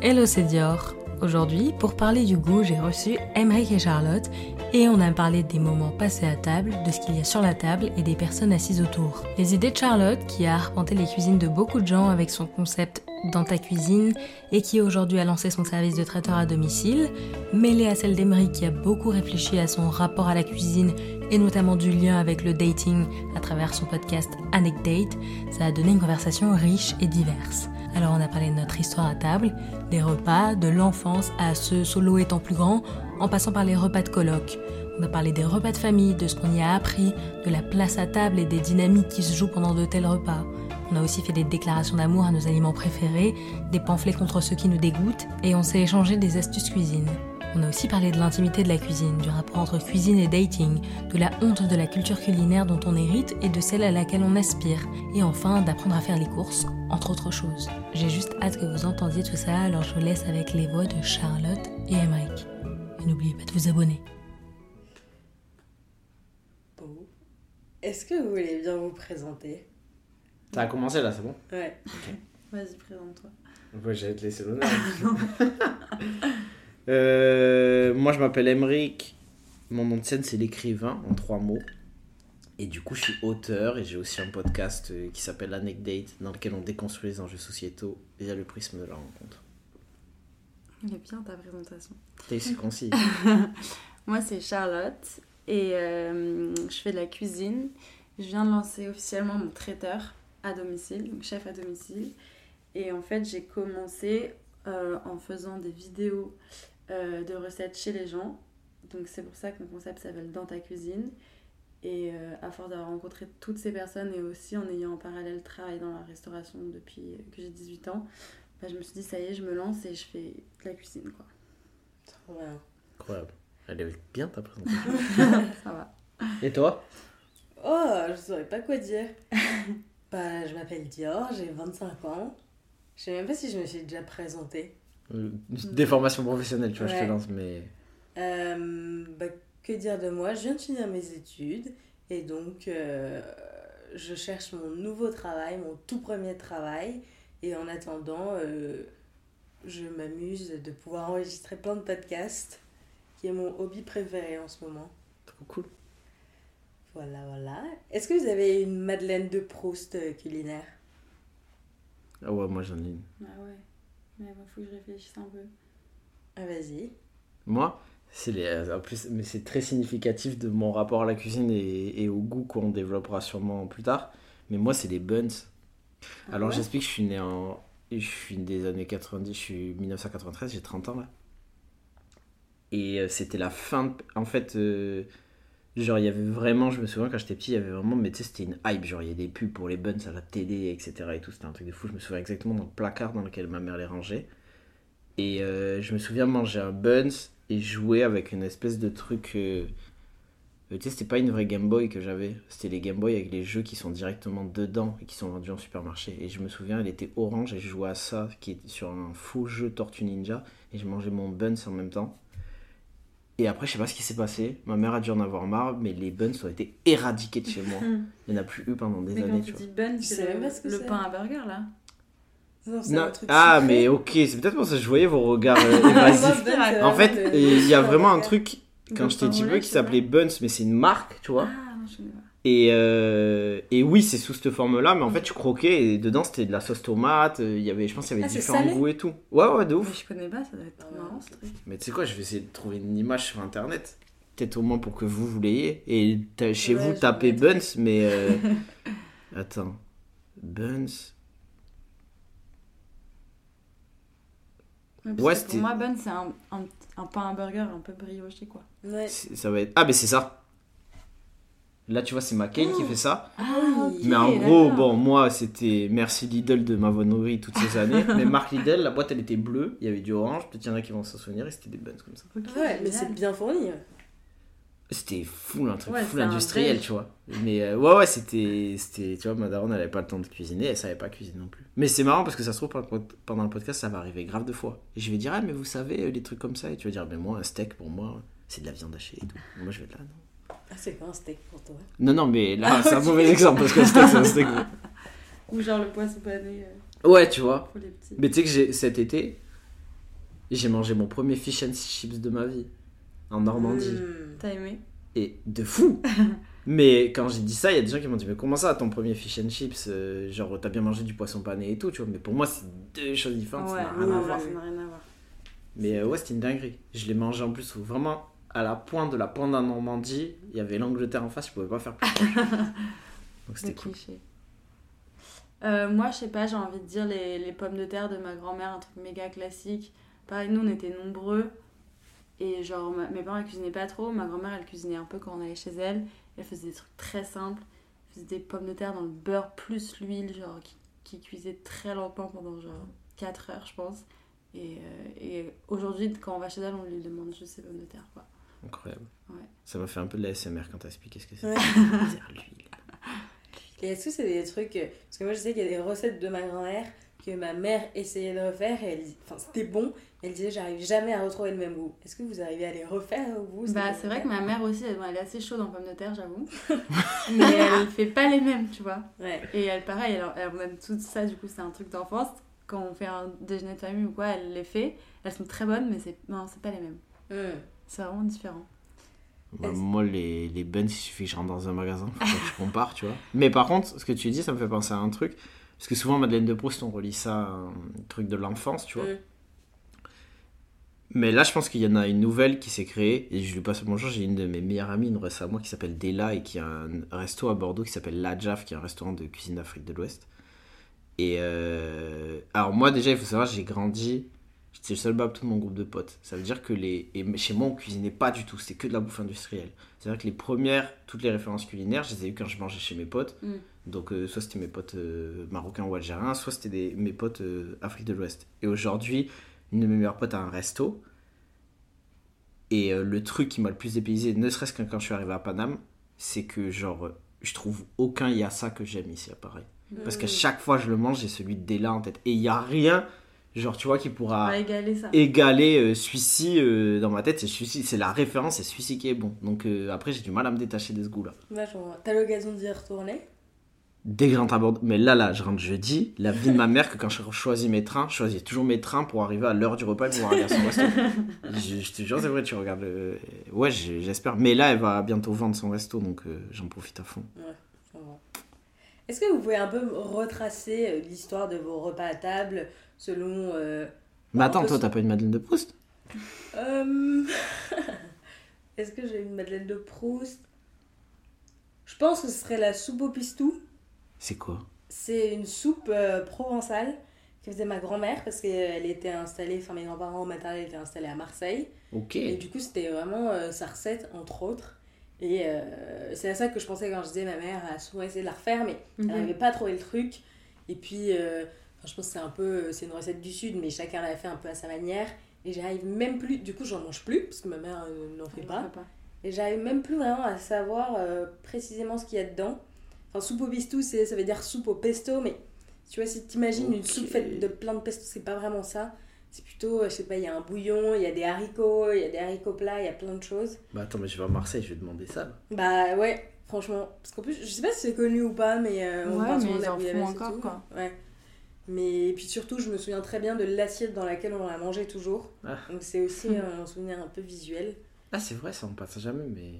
Hello, c'est Dior. Aujourd'hui, pour parler du goût, j'ai reçu Emeric et Charlotte et on a parlé des moments passés à table, de ce qu'il y a sur la table et des personnes assises autour. Les idées de Charlotte, qui a arpenté les cuisines de beaucoup de gens avec son concept dans ta cuisine et qui aujourd'hui a lancé son service de traiteur à domicile, mêlée à celle d'Emeric qui a beaucoup réfléchi à son rapport à la cuisine et notamment du lien avec le dating à travers son podcast Anecdate, ça a donné une conversation riche et diverse. Alors on a parlé de notre histoire à table, des repas, de l'enfance à ce solo étant plus grand, en passant par les repas de colloque. On a parlé des repas de famille, de ce qu'on y a appris, de la place à table et des dynamiques qui se jouent pendant de tels repas. On a aussi fait des déclarations d'amour à nos aliments préférés, des pamphlets contre ceux qui nous dégoûtent, et on s'est échangé des astuces cuisine. On a aussi parlé de l'intimité de la cuisine, du rapport entre cuisine et dating, de la honte de la culture culinaire dont on hérite et de celle à laquelle on aspire, et enfin d'apprendre à faire les courses, entre autres choses. J'ai juste hâte que vous entendiez tout ça, alors je vous laisse avec les voix de Charlotte et Emmerich. Et n'oubliez pas de vous abonner. Bon. Est-ce que vous voulez bien vous présenter? Ça a commencé là, c'est bon? Ouais. Vas-y, présente-toi. Ouais, j'allais te laisser l'honneur. Euh, moi, je m'appelle Emeric. Mon nom de scène, c'est l'écrivain, en trois mots. Et du coup, je suis auteur et j'ai aussi un podcast euh, qui s'appelle Anecdate, dans lequel on déconstruit les enjeux sociétaux via le prisme de la rencontre. Il est bien ta présentation. C'est concis. Moi, c'est Charlotte et euh, je fais de la cuisine. Je viens de lancer officiellement mon traiteur à domicile, donc chef à domicile. Et en fait, j'ai commencé euh, en faisant des vidéos euh, de recettes chez les gens. Donc c'est pour ça que mon concept s'appelle Dans ta cuisine. Et euh, à force d'avoir rencontré toutes ces personnes et aussi en ayant en parallèle travaillé dans la restauration depuis que j'ai 18 ans, bah, je me suis dit ça y est, je me lance et je fais de la cuisine quoi. Bien. Incroyable. Elle est bien ta présentation. ça va. Et toi? Oh, je saurais pas quoi dire. bah, je m'appelle Dior, j'ai 25 ans. Je sais même pas si je me suis déjà présentée. Euh, Des formations professionnelles, tu vois, je te lance, mais. Euh, bah, que dire de moi? Je viens de finir mes études et donc euh, je cherche mon nouveau travail, mon tout premier travail. Et en attendant, euh, je m'amuse de pouvoir enregistrer plein de podcasts, qui est mon hobby préféré en ce moment. Trop cool. Voilà, voilà. Est-ce que vous avez une Madeleine de Proust culinaire? Ah ouais, moi j'en ai une. Ah ouais. Mais il faut que je réfléchisse un peu. ah, Vas-y. Moi, c'est les, euh, en plus, mais c'est très significatif de mon rapport à la cuisine et, et au goût qu'on développera sûrement plus tard. Mais moi, c'est les buns. Ah Alors ouais j'explique, je suis né en, je suis des années 90, je suis 1993, j'ai 30 ans là. Et euh, c'était la fin, de- en fait, euh, genre il y avait vraiment, je me souviens quand j'étais petit, il y avait vraiment, mais tu sais, c'était une hype, genre il y a des pubs pour les buns à la télé, etc. Et tout, c'était un truc de fou. Je me souviens exactement dans le placard dans lequel ma mère les rangeait. Et euh, je me souviens manger un buns et jouer avec une espèce de truc. euh, euh, tu sais, c'était pas une vraie Game Boy que j'avais. C'était les Game Boy avec les jeux qui sont directement dedans et qui sont vendus en supermarché. Et je me souviens, elle était orange et je jouais à ça, qui est sur un faux jeu Tortue Ninja. Et je mangeais mon buns en même temps. Et après, je sais pas ce qui s'est passé. Ma mère a dû en avoir marre, mais les buns ont été éradiqués de chez moi. Il n'y en a plus eu pendant des Mais quand années, tu tu vois. dis bun, Je sais c'est le, pas ce que le pain à burger là? Non, c'est Non, un truc Ah, sucré. mais ok, c'est peut-être pour ça que je voyais vos regards euh, évasifs. Ben, En fait, le- il y a vraiment un truc, quand pain petit au peu, qui s'appelait Buns, mais c'est une marque, tu vois. Ah non, je. Et, euh, et oui, c'est sous cette forme-là, mais en fait, tu croquais et dedans c'était de la sauce tomate. euh, Il y avait, je pense qu'il y avait Ah, différents salé goûts et tout. Ouais, ouais, de Mais ouf. je connais pas, ça doit être trop marrant ce truc. Mais tu sais quoi, je vais essayer de trouver une image sur internet. Peut-être au moins pour que vous, vous l'ayez. Et chez Ouais, vous, tapez Buns, mais. euh, Attends. Buns. Ouais, Ouais, pour moi, bun, c'est un, un, un pain à burger un peu brioché quoi. Ouais. Ça va être. Ah, mais c'est ça. Là, tu vois, c'est McCain qui fait ça. Ah. Mais en gros, bon, moi, c'était merci Lidl de m'avoir nourri toutes ces années. mais marque Lidl, la boîte, elle était bleue, il y avait du orange, peut-être il y en a qui vont s'en souvenir, et c'était des buns comme ça. Ouais, mais c'est bien fourni. C'était fou, un truc Ouais, full industriel, tu vois. Mais euh, ouais, ouais, c'était, c'était. Tu vois, ma daronne, elle avait pas le temps de cuisiner, elle savait pas cuisiner non plus. Mais c'est marrant parce que ça se trouve, pendant le podcast, ça va arriver grave de fois. Et je vais dire, ah, mais vous savez, euh, des trucs comme ça. Et tu vas dire, mais moi, un steak, pour moi, c'est de la viande hachée et tout. Moi, je vais être là, non. Ah, c'est quoi un steak pour toi Non, non, mais là, c'est un mauvais exemple parce qu'un steak, c'est un steak. Ou genre le poisson pané euh, Ouais, tu vois. pour les petits. Mais tu sais que j'ai, cet été, j'ai mangé mon premier fish and chips de ma vie en Normandie. Hmm. T'as aimé? Et de fou Mais quand j'ai dit ça, il y a des gens qui m'ont dit Mais comment ça, ton premier fish and chips euh, Genre, t'as bien mangé du poisson pané et tout, tu vois. Mais pour moi, c'est deux choses différentes, Ouais, ça n'a rien rien à à voir. voir, ça n'a rien à voir. Mais euh, ouais, c'était une dinguerie. Je l'ai mangé en plus vraiment à la pointe de la pointe de la Normandie. Il y avait l'Angleterre en face, je pouvais pas faire plus proche. Donc c'était cool. cliché. Euh, moi, je sais pas, j'ai envie de dire les, les pommes de terre de ma grand-mère, un truc méga classique. Pareil, nous, on était nombreux. Et genre, ma- mes parents, ils cuisinaient pas trop. Ma grand-mère, elle cuisinait un peu quand on allait chez elle. Elle faisait des trucs très simples. Elle faisait des pommes de terre dans le beurre plus l'huile, genre, qui, qui cuisait très lentement pendant genre 4 heures, je pense. Et, euh, et aujourd'hui, quand on va chez elle, on lui demande juste ses pommes de terre, quoi. Incroyable. Ouais. Ça m'a fait un peu de la SMR quand t'as expliqué ce que c'est. Ouais. C'est l'huile. Et est-ce que c'est des trucs. euh, Parce que moi, je sais qu'il y a des recettes de ma grand-mère que ma mère essayait de refaire et elle. Enfin, c'était bon. Elle disait, j'arrive jamais à retrouver le même goût. Est-ce que vous arrivez à les refaire, vous ces Bah, pommes c'est vrai que ma mère aussi, elle, elle est assez chaude en pommes de terre, j'avoue. Mais elle fait pas les mêmes, tu vois. Ouais. Et elle, pareil, elle, elle aime tout ça, du coup, c'est un truc d'enfance. Quand on fait un déjeuner de famille ou quoi, elle les fait. Elles sont très bonnes, mais c'est non, c'est pas les mêmes. Hmm. C'est vraiment différent. Bah, moi, les, les buns, il suffit que je rentre dans un magasin pour que je compare, tu vois. Mais par contre, ce que tu dis, ça me fait penser à un truc. Parce que souvent, Madeleine de Proust, on relie ça à un truc de l'enfance, tu vois. Mm. Mais là, je pense qu'il y en a une nouvelle qui s'est créée. Et je lui passe le bonjour. J'ai une de mes meilleures amies, une récemment, qui s'appelle Della et qui a un resto à Bordeaux qui s'appelle La Jaf, qui est un restaurant de cuisine d'Afrique de l'Ouest. Et euh, alors, moi, déjà, il faut savoir, j'ai grandi. J'étais le seul bab de mon groupe de potes. Ça veut dire que les. Et chez moi, on cuisinait pas du tout. C'était que de la bouffe industrielle. C'est-à-dire que les premières, toutes les références culinaires, je les ai eues quand je mangeais chez mes potes. Mm. Donc, euh, soit c'était mes potes euh, marocains ou algériens, soit c'était des- mes potes euh, Afrique de l'Ouest. Et aujourd'hui, une de mes meilleures potes a un resto. Et euh, le truc qui m'a le plus dépaysé, ne serait-ce que quand je suis arrivé à Paname, c'est que, genre, je trouve aucun yassa que j'aime ici à Paris. Parce qu'à Hmm. chaque fois je le mange, j'ai celui de Della en tête. Et il y a rien, genre, tu vois, qui pourra égaler ça. égaler euh, celui-ci euh, dans ma tête. C'est celui-ci, c'est la référence, c'est celui-ci qui est bon. Donc euh, après, j'ai du mal à me détacher de ce goût-là. Vachement. T'as l'occasion d'y retourner? Dès que je rentre à Bordeaux, mais là, là, je rentre jeudi. La vie de ma mère, que quand je choisis mes trains, je choisis toujours mes trains pour arriver à l'heure du repas et pouvoir aller à son resto. je, je te jure, c'est vrai, tu regardes. Ouais, j'espère. Mais là, elle va bientôt vendre son resto, donc euh, j'en profite à fond. Va. Est-ce que vous pouvez un peu retracer l'histoire de vos repas à table? Selon. euh, Mais attends, toi, t'as pas une Madeleine de Proust euh, Est-ce que j'ai une Madeleine de Proust? Je pense que ce serait la soupe au pistou. C'est quoi? C'est une soupe euh, provençale que faisait ma grand-mère parce qu'elle était installée, enfin mes grands-parents maternels étaient installés à Marseille. Ok. Et du coup, c'était vraiment euh, sa recette, entre autres. Et euh, c'est à ça que je pensais quand je disais ma mère a souvent essayé de la refaire, mais elle Mhm. n'avait pas trouvé le truc. Et puis, euh, enfin, je pense que c'est un peu, c'est une recette du sud, mais chacun l'a fait un peu à sa manière. Et j'arrive même plus, du coup, j'en mange plus parce que ma mère euh, n'en fait pas. Et j'arrive même plus vraiment à savoir euh, précisément ce qu'il y a dedans. Enfin, soupe au pistou, c'est, ça veut dire soupe au pesto, mais tu vois, si t'imagines une Ok. soupe faite de plein de pesto, c'est pas vraiment ça. C'est plutôt, euh, je sais pas, il y a un bouillon, il y a des haricots, il y a des haricots plats, il y a plein de choses. Bah attends, mais je vais à Marseille, je vais demander ça. là. Bah ouais, franchement. Parce qu'en plus, je sais pas si c'est connu ou pas, mais euh, on Ouais, parle mais souvent de ils la en font encore, tout. quoi. Ouais. Mais puis surtout, je me souviens très bien de l'assiette dans laquelle on la mangeait toujours. Ah. Donc c'est aussi un souvenir un peu visuel. Ah, c'est vrai, ça on passe jamais, mais.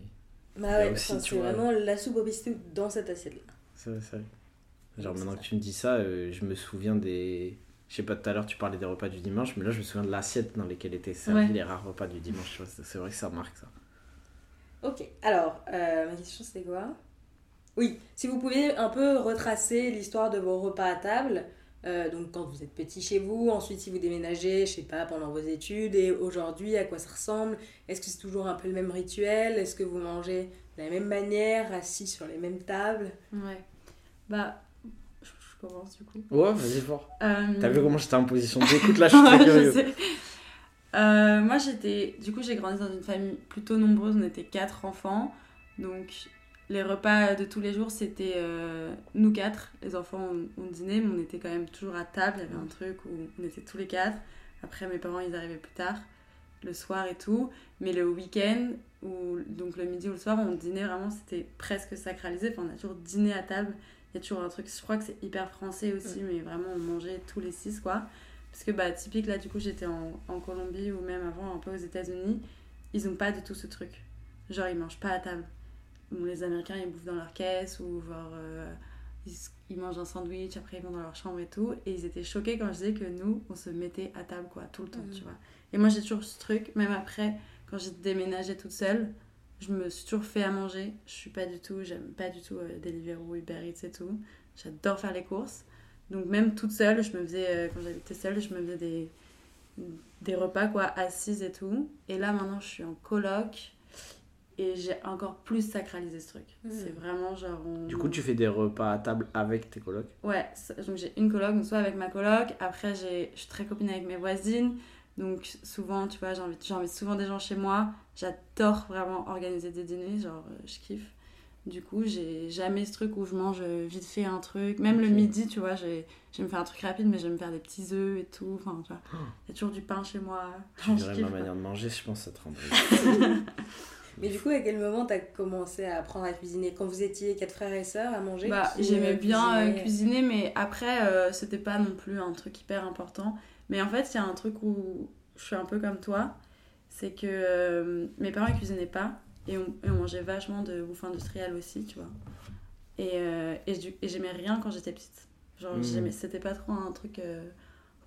Bah a ouais, enfin, c'est vois, vraiment la soupe au pistou dans cette assiette-là. C'est vrai, c'est vrai. Genre Donc, maintenant c'est que tu me dis ça, euh, je me souviens des. Je sais pas, tout à l'heure tu parlais des repas du dimanche, mais là je me souviens de l'assiette dans lesquelles étaient servis Ouais. les rares repas du dimanche. C'est c'est vrai que ça marque ça. Ok, alors, euh, ma question c'était quoi? Oui, si vous pouvez un peu retracer l'histoire de vos repas à table, euh, donc quand vous êtes petit chez vous, ensuite si vous déménagez, je sais pas, pendant vos études, et aujourd'hui, à quoi ça ressemble? Est-ce que c'est toujours un peu le même rituel? Est-ce que vous mangez de la même manière, assis sur les mêmes tables? Ouais. Bah, je, je commence du coup. Ouais, vas-y fort. Euh, T'as vu comment j'étais en position? D'écoute là Je suis très je sais. Euh, moi, j'étais. Du coup, j'ai grandi dans une famille plutôt nombreuse. On était quatre enfants. Donc, les repas de tous les jours, c'était euh, nous quatre. Les enfants, on, on dînait, mais on était quand même toujours à table. Il y avait un truc où on était tous les quatre. Après, mes parents, ils arrivaient plus tard, le soir et tout. Mais le week-end, ou donc le midi ou le soir, on dînait vraiment, c'était presque sacralisé. Enfin, on a toujours dîné à table. Il y a toujours un truc, je crois que c'est hyper français aussi, mais vraiment, on mangeait tous les six, quoi. Parce que, bah, typique, là, du coup, j'étais en, en Colombie ou même avant, un peu aux États-Unis. Ils ont pas du tout ce truc. Genre, ils mangent pas à table. Bon, les Américains, ils bouffent dans leur caisse ou genre. euh, ils, mangent un sandwich, après ils vont dans leur chambre et tout. Et ils étaient choqués quand je disais que nous, on se mettait à table, quoi, tout le temps, Mhm. tu vois. Et moi, j'ai toujours ce truc, même après, quand j'ai déménagé toute seule, je me suis toujours fait à manger. Je suis pas du tout, j'aime pas du tout euh, Deliveroo, Uber Eats et tout. J'adore faire les courses. Donc même toute seule, je me faisais, euh, quand j'habitais seule, je me faisais des, des repas, quoi, assises et tout. Et là, maintenant, je suis en coloc. Et j'ai encore plus sacralisé ce truc. C'est vraiment genre... on- Du coup, tu fais des repas à table avec tes colocs Ouais, donc j'ai une coloc, donc soit avec ma coloc, après j'ai, je suis très copine avec mes voisines, donc souvent, tu vois, j'invite, j'invite souvent des gens chez moi, j'adore vraiment organiser des dîners, genre euh, je kiffe. Du coup, j'ai jamais ce truc où je mange euh, vite fait un truc, même le midi, tu vois, j'ai, je vais me faire un truc rapide, mais je vais me faire des petits œufs et tout, enfin, tu vois, Oh. il y a toujours du pain chez moi. Tu kiffe, ma manière de manger, je pense que ça te rendrait. Mais du coup, à quel moment t'as commencé à apprendre à cuisiner Quand vous étiez quatre frères et sœurs à manger Bah, j'aimais bien euh, cuisiner, mais après, euh, c'était pas non plus un truc hyper important. Mais en fait, il y a un truc où je suis un peu comme toi, c'est que euh, mes parents ils cuisinaient pas et on, et on mangeait vachement de bouffe industrielle aussi, tu vois. Et, euh, et, j'aimais rien quand j'étais petite. Genre, j'aimais- c'était pas trop un truc.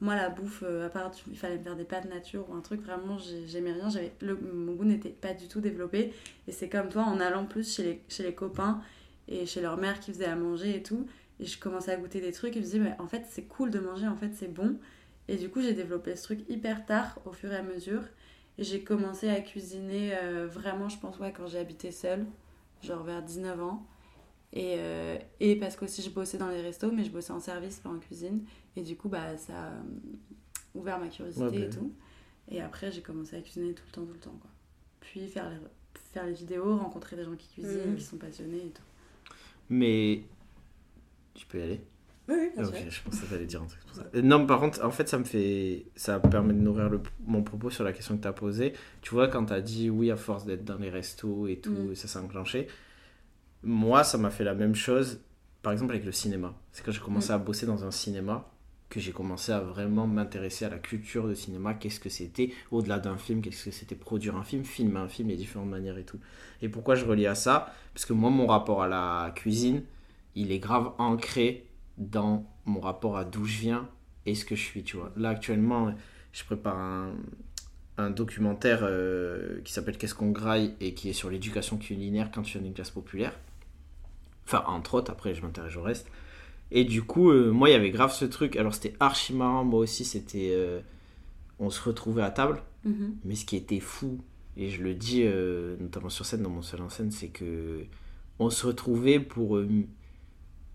Moi, la bouffe, euh, à part il fallait me faire des pâtes nature ou un truc, vraiment, j'ai- j'aimais rien. J'avais, mon goût n'était pas du tout développé. Et c'est comme toi, en allant plus chez les, chez les copains et chez leur mère qui faisait à manger et tout. Et je commençais à goûter des trucs et je me disais, mais en fait, c'est cool de manger, en fait, c'est bon. Et du coup, j'ai développé ce truc hyper tard, au fur et à mesure. Et j'ai commencé à cuisiner euh, vraiment, je pense, ouais, quand j'ai habité seule, genre vers 19 ans. Et, euh, et parce qu'aussi, je bossais dans les restos, mais je bossais en service, pas en cuisine. Et du coup, bah, ça a euh, ouvert ma curiosité Ouais, bah et tout. Et après, j'ai commencé à cuisiner tout le temps, tout le temps, quoi. Puis faire les, faire les vidéos, rencontrer des gens qui cuisinent, Mhm. qui sont passionnés et tout. Mais. Tu peux y aller? Oui, oui, bien Ok, sûr. je pensais que t'allais dire un truc pour ça. Non, par contre, en fait, ça me fait. Ça permet de nourrir le... mon propos sur la question que t'as posée. Tu vois, quand t'as dit oui, à force d'être dans les restos et tout, Mm. ça s'est enclenché. Moi, ça m'a fait la même chose, par exemple, avec le cinéma. C'est quand j'ai commencé à bosser dans un cinéma que j'ai commencé à vraiment m'intéresser à la culture de cinéma, qu'est-ce que c'était, au-delà d'un film, qu'est-ce que c'était produire un film, filmer un film, les différentes manières et tout. Et pourquoi je relie à ça? Parce que moi, mon rapport à la cuisine, il est grave ancré dans mon rapport à d'où je viens et ce que je suis, tu vois. Là, actuellement, je prépare un, un documentaire euh, qui s'appelle Qu'est-ce qu'on graille et qui est sur l'éducation culinaire quand tu viens d'une classe populaire. Enfin, entre autres, après, je m'intéresse au reste. Et du coup, euh, moi, il y avait grave ce truc. Alors, c'était archi marrant. Moi aussi, c'était. euh, on se retrouvait à table. Mhm. Mais ce qui était fou, et je le dis euh, notamment sur scène, dans mon seul en scène, c'est que on se retrouvait pour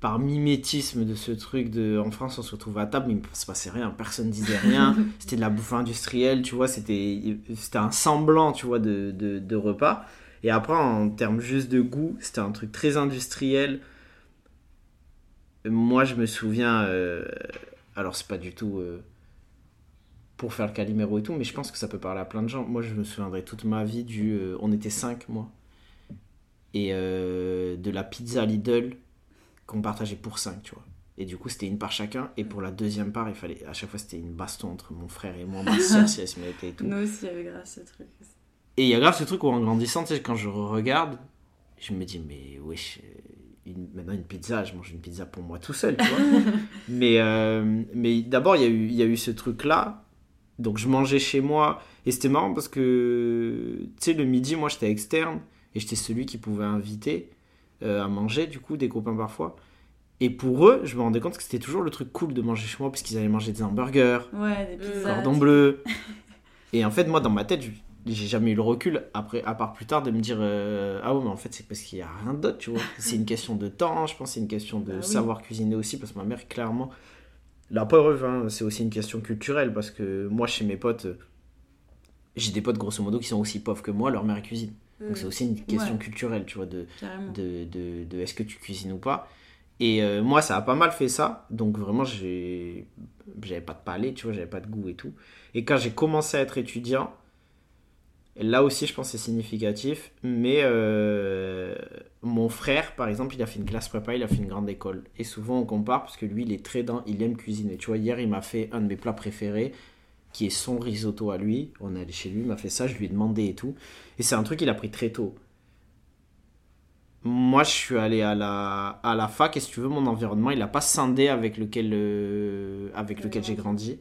par mimétisme de ce truc de en France on se retrouvait à table mais il ne se passait rien personne disait rien c'était de la bouffe industrielle tu vois c'était c'était un semblant tu vois de, de, de repas et après en termes juste de goût c'était un truc très industriel moi je me souviens euh, alors c'est pas du tout euh, pour faire le Calimero et tout, mais je pense que ça peut parler à plein de gens. Moi, je me souviendrai toute ma vie du. euh, on était 5 moi. Et de la pizza Lidl qu'on partageait pour 5, tu vois. Et du coup, c'était une part chacun. Et pour la deuxième part, il fallait. À chaque fois, c'était une baston entre mon frère et moi, ma soeur, si elle se mettait et tout. Nous aussi, il y avait grave ce truc. Et il y a grave ce truc où en grandissant, tu sais, quand je regarde, je me dis, mais wesh, euh, une- maintenant une pizza, je mange une pizza pour moi tout seul, tu vois. mais euh, mais d'abord, il y, a eu- y a eu ce truc-là. Donc je mangeais chez moi. Et c'était marrant parce que, tu sais, le midi, moi, j'étais externe. Et j'étais celui qui pouvait inviter euh, à manger, du coup, des copains parfois. Et pour eux, je me rendais compte que c'était toujours le truc cool de manger chez moi, puisqu'ils allaient manger des hamburgers, Ouais, des pizzas. cordon bleu. Et en fait, moi, dans ma tête, je- j'ai jamais eu le recul, après, à part plus tard, de me dire euh, Ah ouais, mais en fait, c'est parce qu'il n'y a rien d'autre, tu vois. C'est une question de temps, je pense, c'est une question de Bah oui. savoir cuisiner aussi, parce que ma mère, clairement, la preuve, hein, c'est aussi une question culturelle, parce que moi, chez mes potes, j'ai des potes, grosso modo, qui sont aussi pauvres que moi, leur mère cuisine. Donc Mm. c'est aussi une question Ouais. culturelle, tu vois, de, de, de est-ce que tu cuisines ou pas. Et euh, moi, ça a pas mal fait ça. Donc vraiment, j'ai j'avais pas de palais, tu vois, j'avais pas de goût et tout. Et quand j'ai commencé à être étudiant, Là aussi, je pense que c'est significatif. Mais euh, mon frère, par exemple, il a fait une classe prépa, il a fait une grande école. Et souvent, on compare parce que lui, il est très dans, il aime cuisiner. Tu vois, hier, il m'a fait un de mes plats préférés, qui est son risotto à lui. On est allé chez lui, il m'a fait ça, je lui ai demandé et tout. Et c'est un truc qu'il a pris très tôt. Moi, je suis allé à la, à la fac et si tu veux, mon environnement, il n'a pas scindé avec lequel, euh, avec lequel j'ai grandi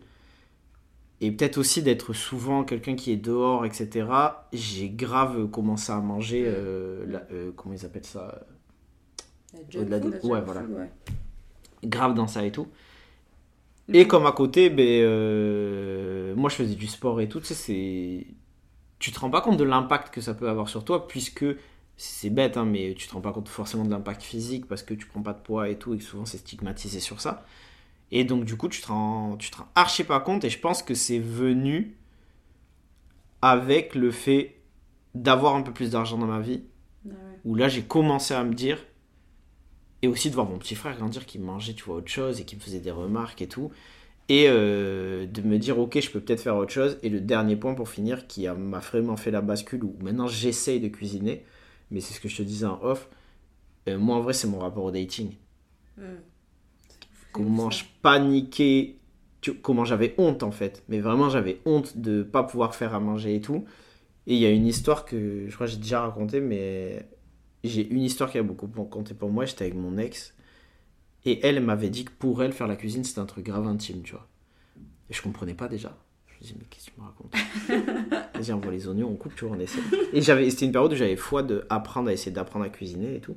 et peut-être aussi d'être souvent quelqu'un qui est dehors, etc. J'ai grave commencé à manger, euh, euh, comment ils appellent ça la Ouais, voilà. Grave dans ça et tout. Et comme à côté, ben, euh, moi je faisais du sport et tout, tu sais, c'est... Tu te rends pas compte de l'impact que ça peut avoir sur toi, puisque c'est bête, hein, mais tu te rends pas compte forcément de l'impact physique parce que tu prends pas de poids et tout, et souvent c'est stigmatisé sur ça. Et donc, du coup, tu te rends, tu te rends archi pas compte. Et je pense que c'est venu avec le fait d'avoir un peu plus d'argent dans ma vie. Ah où là, j'ai commencé à me dire. Et aussi de voir mon petit frère grandir qui mangeait, tu vois, autre chose et qui me faisait des remarques et tout. Et euh, de me dire, ok, je peux peut-être faire autre chose. Et le dernier point pour finir, qui m'a vraiment fait la bascule, où maintenant j'essaye de cuisiner, mais c'est ce que je te disais en off. Euh, moi, en vrai, c'est mon rapport au dating. Hmm comment je paniquais, comment j'avais honte en fait. Mais vraiment, j'avais honte de pas pouvoir faire à manger et tout. Et il y a une histoire que je crois que j'ai déjà racontée, mais j'ai une histoire qui a beaucoup compté pour moi. J'étais avec mon ex. Et elle m'avait dit que pour elle, faire la cuisine, c'était un truc grave intime, tu vois. Et je comprenais pas déjà. Je me disais, mais qu'est-ce que tu me racontes? Vas-y, on voit les oignons, on coupe, tu vois, on essaie. Et c'était une période où j'avais foi d'apprendre à essayer d'apprendre à cuisiner et tout.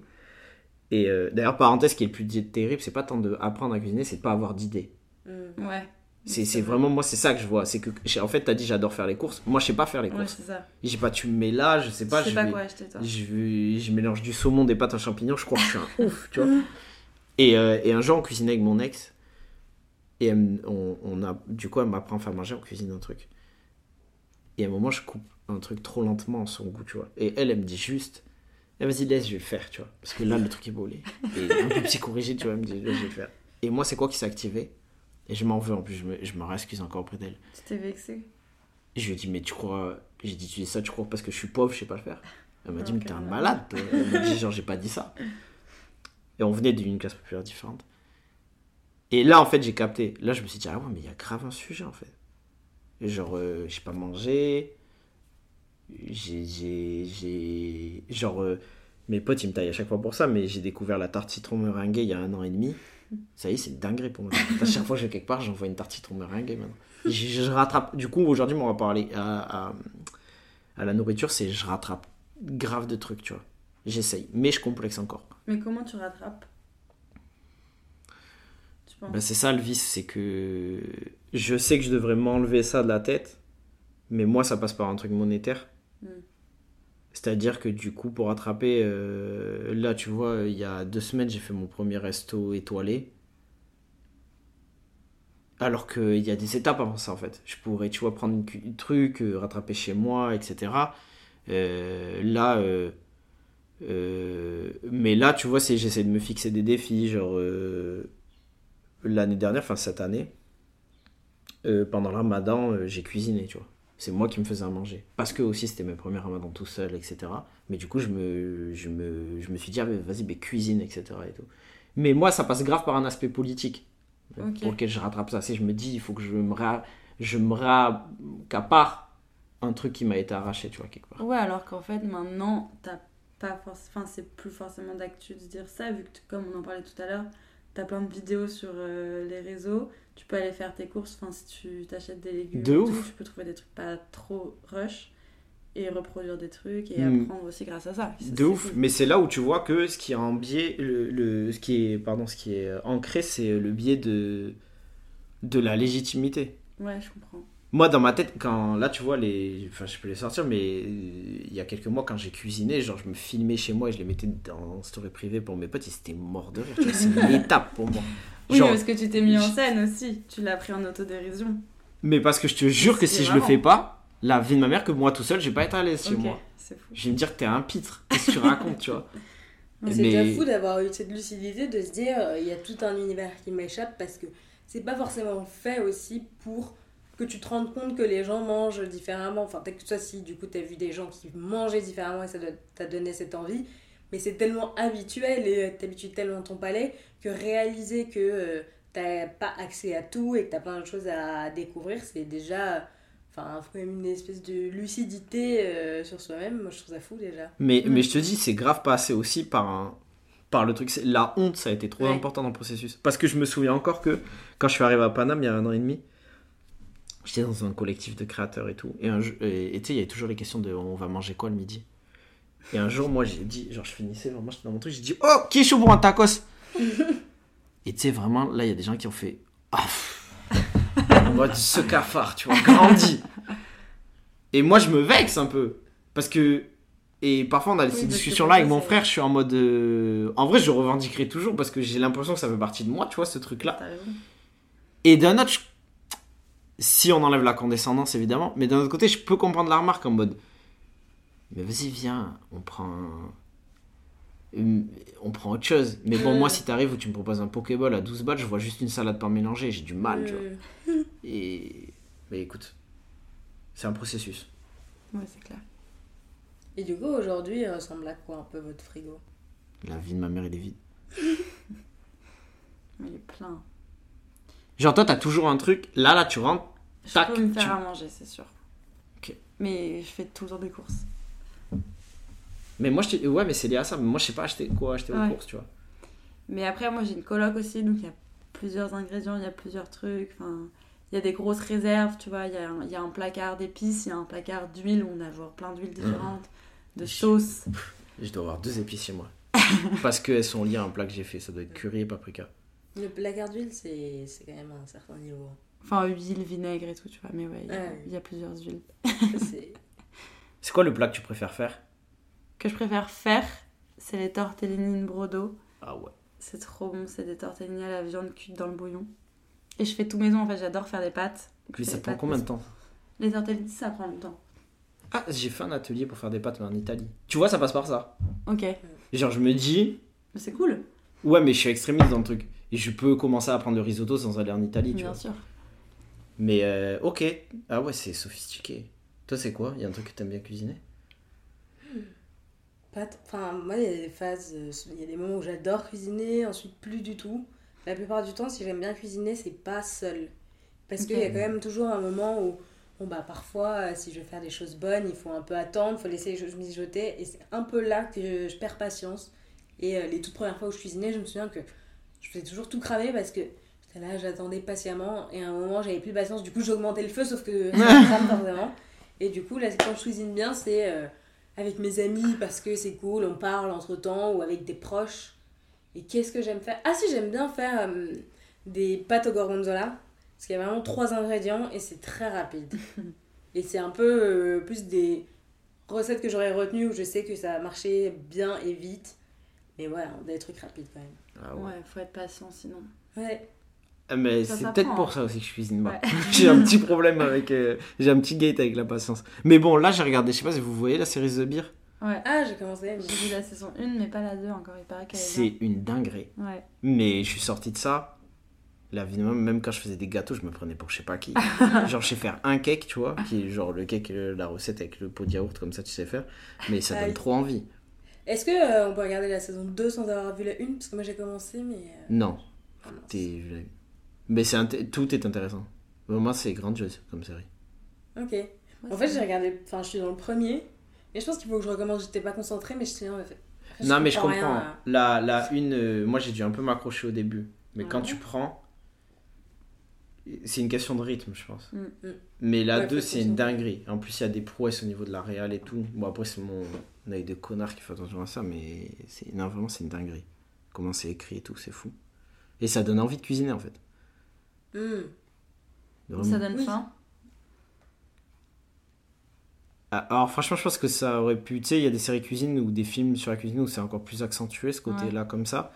Et euh, d'ailleurs, parenthèse, ce qui est le plus terrible, c'est pas tant d'apprendre à cuisiner, c'est de pas avoir d'idées. Mm. Ouais. C'est vraiment, moi, c'est ça que je vois. C'est que, en fait, t'as dit j'adore faire les courses. Moi, je sais pas faire les courses. Ouais, ça. J'ai pas, tu me mets là, je sais pas. Je sais pas quoi acheter, toi. Je, je, mélange du saumon, des pâtes à champignons, je crois que je suis un ouf, tu vois. Et, euh, et, un jour, on cuisinait avec mon ex. Et on, on a, du coup, elle m'apprend à faire manger, on cuisine un truc. Et à un moment, je coupe un truc trop lentement en son goût, tu vois. Et elle, elle me dit juste eh, vas-y, laisse, je vais le faire, tu vois. Parce que là, le truc est bolé. Et un peu psychorigide, tu vois, elle me dit, je vais le faire. Et moi, c'est quoi qui s'est activé? Et je m'en veux, en plus, je me, je me réexcuse encore auprès d'elle. Tu t'es vexé? Je lui ai dit, mais tu crois. J'ai dit, tu dis ça, tu crois parce que je suis pauvre, je sais pas le faire. Elle m'a dit, mais t'es un malade. Elle m'a dit, genre, j'ai pas dit ça. Et on venait d'une classe populaire différente. Et là, en fait, j'ai capté. Là, je me suis dit, ah ouais, mais il y a grave un sujet, en fait. genre, euh, j'ai pas mangé, j'ai genre euh, mes potes ils me taillent à chaque fois pour ça mais j'ai découvert la tarte citron meringuée il y a un an et demi. Ça y est c'est dingue pour moi. À chaque fois que je vais quelque part j'envoie une tarte citron meringuée maintenant. Je, rattrape. Du coup aujourd'hui on va parler à, à, à la nourriture c'est je rattrape grave de trucs tu vois. J'essaye mais je complexe encore. Mais comment tu rattrapes? Ben, c'est ça le vice c'est que je sais que je devrais m'enlever ça de la tête mais moi ça passe par un truc monétaire Mm. C'est-à-dire que du coup, pour rattraper, euh, là, tu vois, il y a deux semaines, j'ai fait mon premier resto étoilé. Alors qu'il y a des étapes avant ça, en fait. Je pourrais, tu vois, prendre un truc, euh, rattraper chez moi, etc. Euh, là, mais là, tu vois, j'essaie de me fixer des défis. Genre, l'année dernière, enfin cette année, pendant le ramadan, j'ai cuisiné, tu vois c'est moi qui me faisais à manger. Parce que aussi c'était mes premiers ramadans tout seul, etc. Mais du coup, je me, je me, je me suis dit, ah, vas-y, mais cuisine, etc. Et tout. Mais moi, ça passe grave par un aspect politique pour lequel je rattrape ça. Si je me dis, il faut que je me, ra... je me part un truc qui m'a été arraché, tu vois, quelque part. Ouais, alors qu'en fait, maintenant, t'as pas enfin, c'est plus forcément d'actu de dire ça, vu que, comme on en parlait tout à l'heure, t'as plein de vidéos sur euh, les réseaux tu peux aller faire tes courses, enfin si tu t'achètes des légumes, de tu peux trouver des trucs pas trop rush et reproduire des trucs et hmm. apprendre aussi grâce à ça. de ouf, mais c'est là où tu vois que ce qui est en biais, le, ce qui est pardon, ce qui est ancré, c'est le biais de de la légitimité. Ouais, je comprends. Moi, dans ma tête, quand là, tu vois, les, enfin, je peux les sortir, mais il y a quelques mois, quand j'ai cuisiné, genre, je me filmais chez moi et je les mettais dans story privé pour mes potes, ils étaient morts de rire. C'est une étape pour moi. Oui, parce que tu t'es mis en scène aussi. Tu l'as pris en autodérision. Mais parce que je te jure que si je le fais pas, la vie de ma mère, que moi tout seul, je vais pas être à l'aise chez moi. Je vais me dire que t'es un pitre. Qu'est-ce que tu racontes, tu vois C'est déjà fou d'avoir eu cette lucidité de se dire euh, il y a tout un univers qui m'échappe parce que c'est pas forcément fait aussi pour que tu te rendes compte que les gens mangent différemment. Enfin, peut-être que toi, si du coup, tu as vu des gens qui mangeaient différemment et ça t'a donné cette envie. Mais c'est tellement habituel et euh, t'habitues tellement ton palais que réaliser que euh, t'as pas accès à tout et que t'as plein de choses à découvrir, c'est déjà. Enfin, faut quand même une espèce de lucidité euh, sur soi-même. Moi, je trouve ça fou déjà. Mais, Mm. mais je te dis, c'est grave passé aussi par, un, par le truc. c'est- La honte, ça a été trop Ouais. important dans le processus. Parce que je me souviens encore que quand je suis arrivé à Paname il y a un an et demi, j'étais dans un collectif de créateurs et tout. Et tu sais, il y avait toujours les questions de on va manger quoi le midi? Et un jour, moi, j'ai dit, genre, je finissais, vraiment, j'étais dans mon truc, j'ai dit, oh, qui est chaud pour un tacos? Et tu sais, vraiment, là, il y a des gens qui ont fait, ah, en mode ce cafard, tu vois, grandi. Et moi, je me vexe un peu. Parce que. Et parfois, on a Oui, ces discussions-là avec mon frère. Je suis en mode. euh, En vrai, je revendiquerai toujours parce que j'ai l'impression que ça fait partie de moi, tu vois, ce truc-là. Et d'un autre, je- si on enlève la condescendance, évidemment, mais d'un autre côté, je peux comprendre la remarque en mode. Mais vas-y, viens, on prend. On prend autre chose. Mais bon, Mm. moi, si t'arrives où tu me proposes un Pokéball à 12 balles, je vois juste une salade pas mélangée, j'ai du mal, tu vois. Euh, Et. Mais écoute, c'est un processus. Ouais, c'est clair. Et du coup, aujourd'hui, il ressemble à quoi un peu votre frigo? La vie de ma mère, elle est vide. Mais il est plein. Genre, toi, t'as toujours un truc. Là, là, tu rentres. Je Tac, peux me faire tu- à manger, c'est sûr. Ok. Mais je fais tout le temps des courses. Mais moi, je ouais, mais c'est lié à ça. Mais moi, je sais pas acheter quoi acheter aux Ouais. courses, tu vois. Mais après, moi, j'ai une coloc aussi, donc il y a plusieurs ingrédients, il y a plusieurs trucs. Enfin, il y a des grosses réserves, tu vois. Il y a, un- il y a un placard d'épices, il y a un placard d'huile où on a genre plein d'huiles différentes, de Je- sauces. Je dois avoir deux épices chez moi. Parce qu'elles sont liées à un plat que j'ai fait. Ça doit être curry et paprika. Le placard d'huile, c'est c'est quand même à un certain niveau. Enfin, huile, vinaigre et tout, tu vois. Mais ouais, il y a, Ouais. il y a plusieurs huiles. C'est quoi le plat que tu préfères faire? Que je préfère faire, c'est les tortellini in brodo. Ah ouais. C'est trop bon, c'est des tortellini à la viande cuite dans le bouillon. Et je fais tout maison, en fait, j'adore faire des pâtes. Mais ça prend combien de temps Les tortellini, ça prend longtemps. Ah, j'ai fait un atelier pour faire des pâtes, mais en Italie. Tu vois, ça passe par ça. Ok, Genre, je me dis, mais c'est cool, ouais, mais je suis extrémiste dans le truc. Et je peux commencer à apprendre le risotto sans aller en Italie, tu bien vois. sûr. Mais euh, ok. Ah ouais, c'est sophistiqué. Toi, c'est quoi? Il y a un truc que t'aimes bien cuisiner? Pas Enfin, moi, il y a des phases, euh, il y a des moments où j'adore cuisiner, ensuite plus du tout. La plupart du temps, si j'aime bien cuisiner, c'est pas seul. Parce qu'il y a quand même toujours un moment où, bon, bah, parfois, euh, si je veux faire des choses bonnes, il faut un peu attendre, il faut laisser les choses mijoter. Et c'est un peu là que je, je perds patience. Et euh, les toutes premières fois où je cuisinais, je me souviens que je faisais toujours tout cramer parce que là, j'attendais patiemment. Et à un moment, j'avais plus de patience, du coup, j'augmentais le feu, sauf que ça crame forcément. Et du coup, là, quand je cuisine bien, c'est. euh, avec mes amis parce que c'est cool, on parle entre temps ou avec des proches. Et qu'est-ce que j'aime faire? Ah si, j'aime bien faire euh, des pâtes au gorgonzola parce qu'il y a vraiment trois ingrédients et c'est très rapide. et c'est un peu euh, plus des recettes que j'aurais retenues où je sais que ça a marché bien et vite. Mais voilà, des trucs rapides quand même. Ah Ouais, faut être patient sinon. Ouais. Ah, Mais c'est peut-être pour ça aussi que je cuisine pas. Ouais. j'ai un petit problème avec. euh, j'ai un petit gate avec la patience. Mais bon, là, j'ai regardé, je sais pas si vous voyez la série The Beer. Ouais. Ah, j'ai commencé. J'ai vu la saison 1, mais pas la 2 encore, il paraît qu'elle est C'est une dinguerie. Ouais. Mais je suis sorti de ça. La vie de même, même quand je faisais des gâteaux, je me prenais pour je sais pas qui. genre, je sais faire un cake, tu vois, qui est genre le cake, euh, la recette avec le pot de yaourt, comme ça, tu sais faire. Mais ça donne trop envie. Est-ce que euh, on peut regarder la saison 2 sans avoir vu la 1 Parce que moi j'ai commencé, mais. euh, Non, t'es- mais c'est int- tout est intéressant. Vraiment, c'est grandiose comme série. Ok. Ouais, En fait, j'ai regardé. Enfin, je suis dans le premier. Et je pense qu'il faut que je recommence. J'étais pas concentrée, mais je sais en fait. Non, mais je rien comprends. à- La, la une, euh, moi j'ai dû un peu m'accrocher au début. Mais quand tu prends. C'est une question de rythme, je pense. Mm. Mm. Mais la Ouais, 2, faut c'est une dinguerie. En plus, il y a des prouesses au niveau de la réal et tout. Bon, après, c'est mon œil de connard qui fait attention à ça, mais c'est non, vraiment, c'est une dinguerie. Comment c'est écrit et tout, c'est fou. Et ça donne envie de cuisiner, en fait. Vraiment. Ça donne Oui. faim. Ah, Alors, franchement, je pense que ça aurait pu. Tu sais, il y a des séries cuisine ou des films sur la cuisine où c'est encore plus accentué, ce côté-là, comme ça.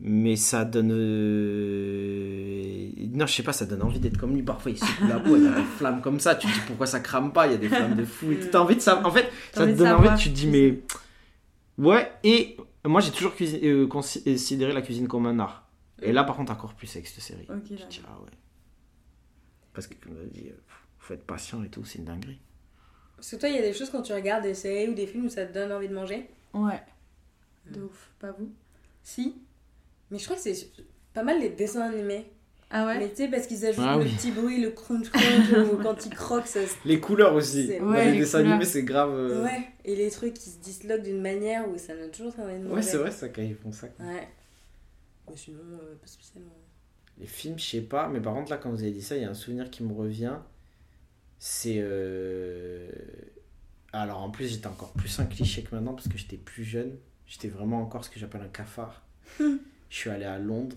Mais ça donne. euh, Non, je sais pas, ça donne envie d'être comme lui. Parfois, il secoue la peau, il y a des flammes comme ça. Tu te dis pourquoi ça crame pas, il y a des flammes de fou tout. T'as envie de ça. En fait, ça te donne envie, tu te dis, mais. Ouais, et moi, j'ai toujours cuisi- euh, considéré la cuisine comme un art. Et là, par contre, encore plus avec cette série. Ok, Je d'accord. dis, ah ouais. Parce que, comme on a dit, euh, faut être patient et tout, c'est une dinguerie. Parce que toi, il y a des choses quand tu regardes des séries ou des films où ça te donne envie de manger Ouais. De ouf, pas vous Si. Mais je crois que c'est pas mal les dessins animés. Ah Mais ouais tu sais, parce qu'ils ajoutent Ah le oui. petit bruit, le crunch crunch, ou quand ils croquent, ça se Les couleurs aussi. C'est- Dans Ouais, les les dessins couleurs. animés, c'est grave. euh, Ouais, et les trucs qui se disloquent d'une manière où ça donne toujours envie de manger. Ouais, c'est vrai, ça, quand ils font ça. Ouais. Mais sinon, euh, pas spécialement. Les films, je sais pas, mais par contre, là, quand vous avez dit ça, il y a un souvenir qui me revient. C'est. euh, Alors, en plus, j'étais encore plus un cliché que maintenant parce que j'étais plus jeune. J'étais vraiment encore ce que j'appelle un cafard. je suis allé à Londres.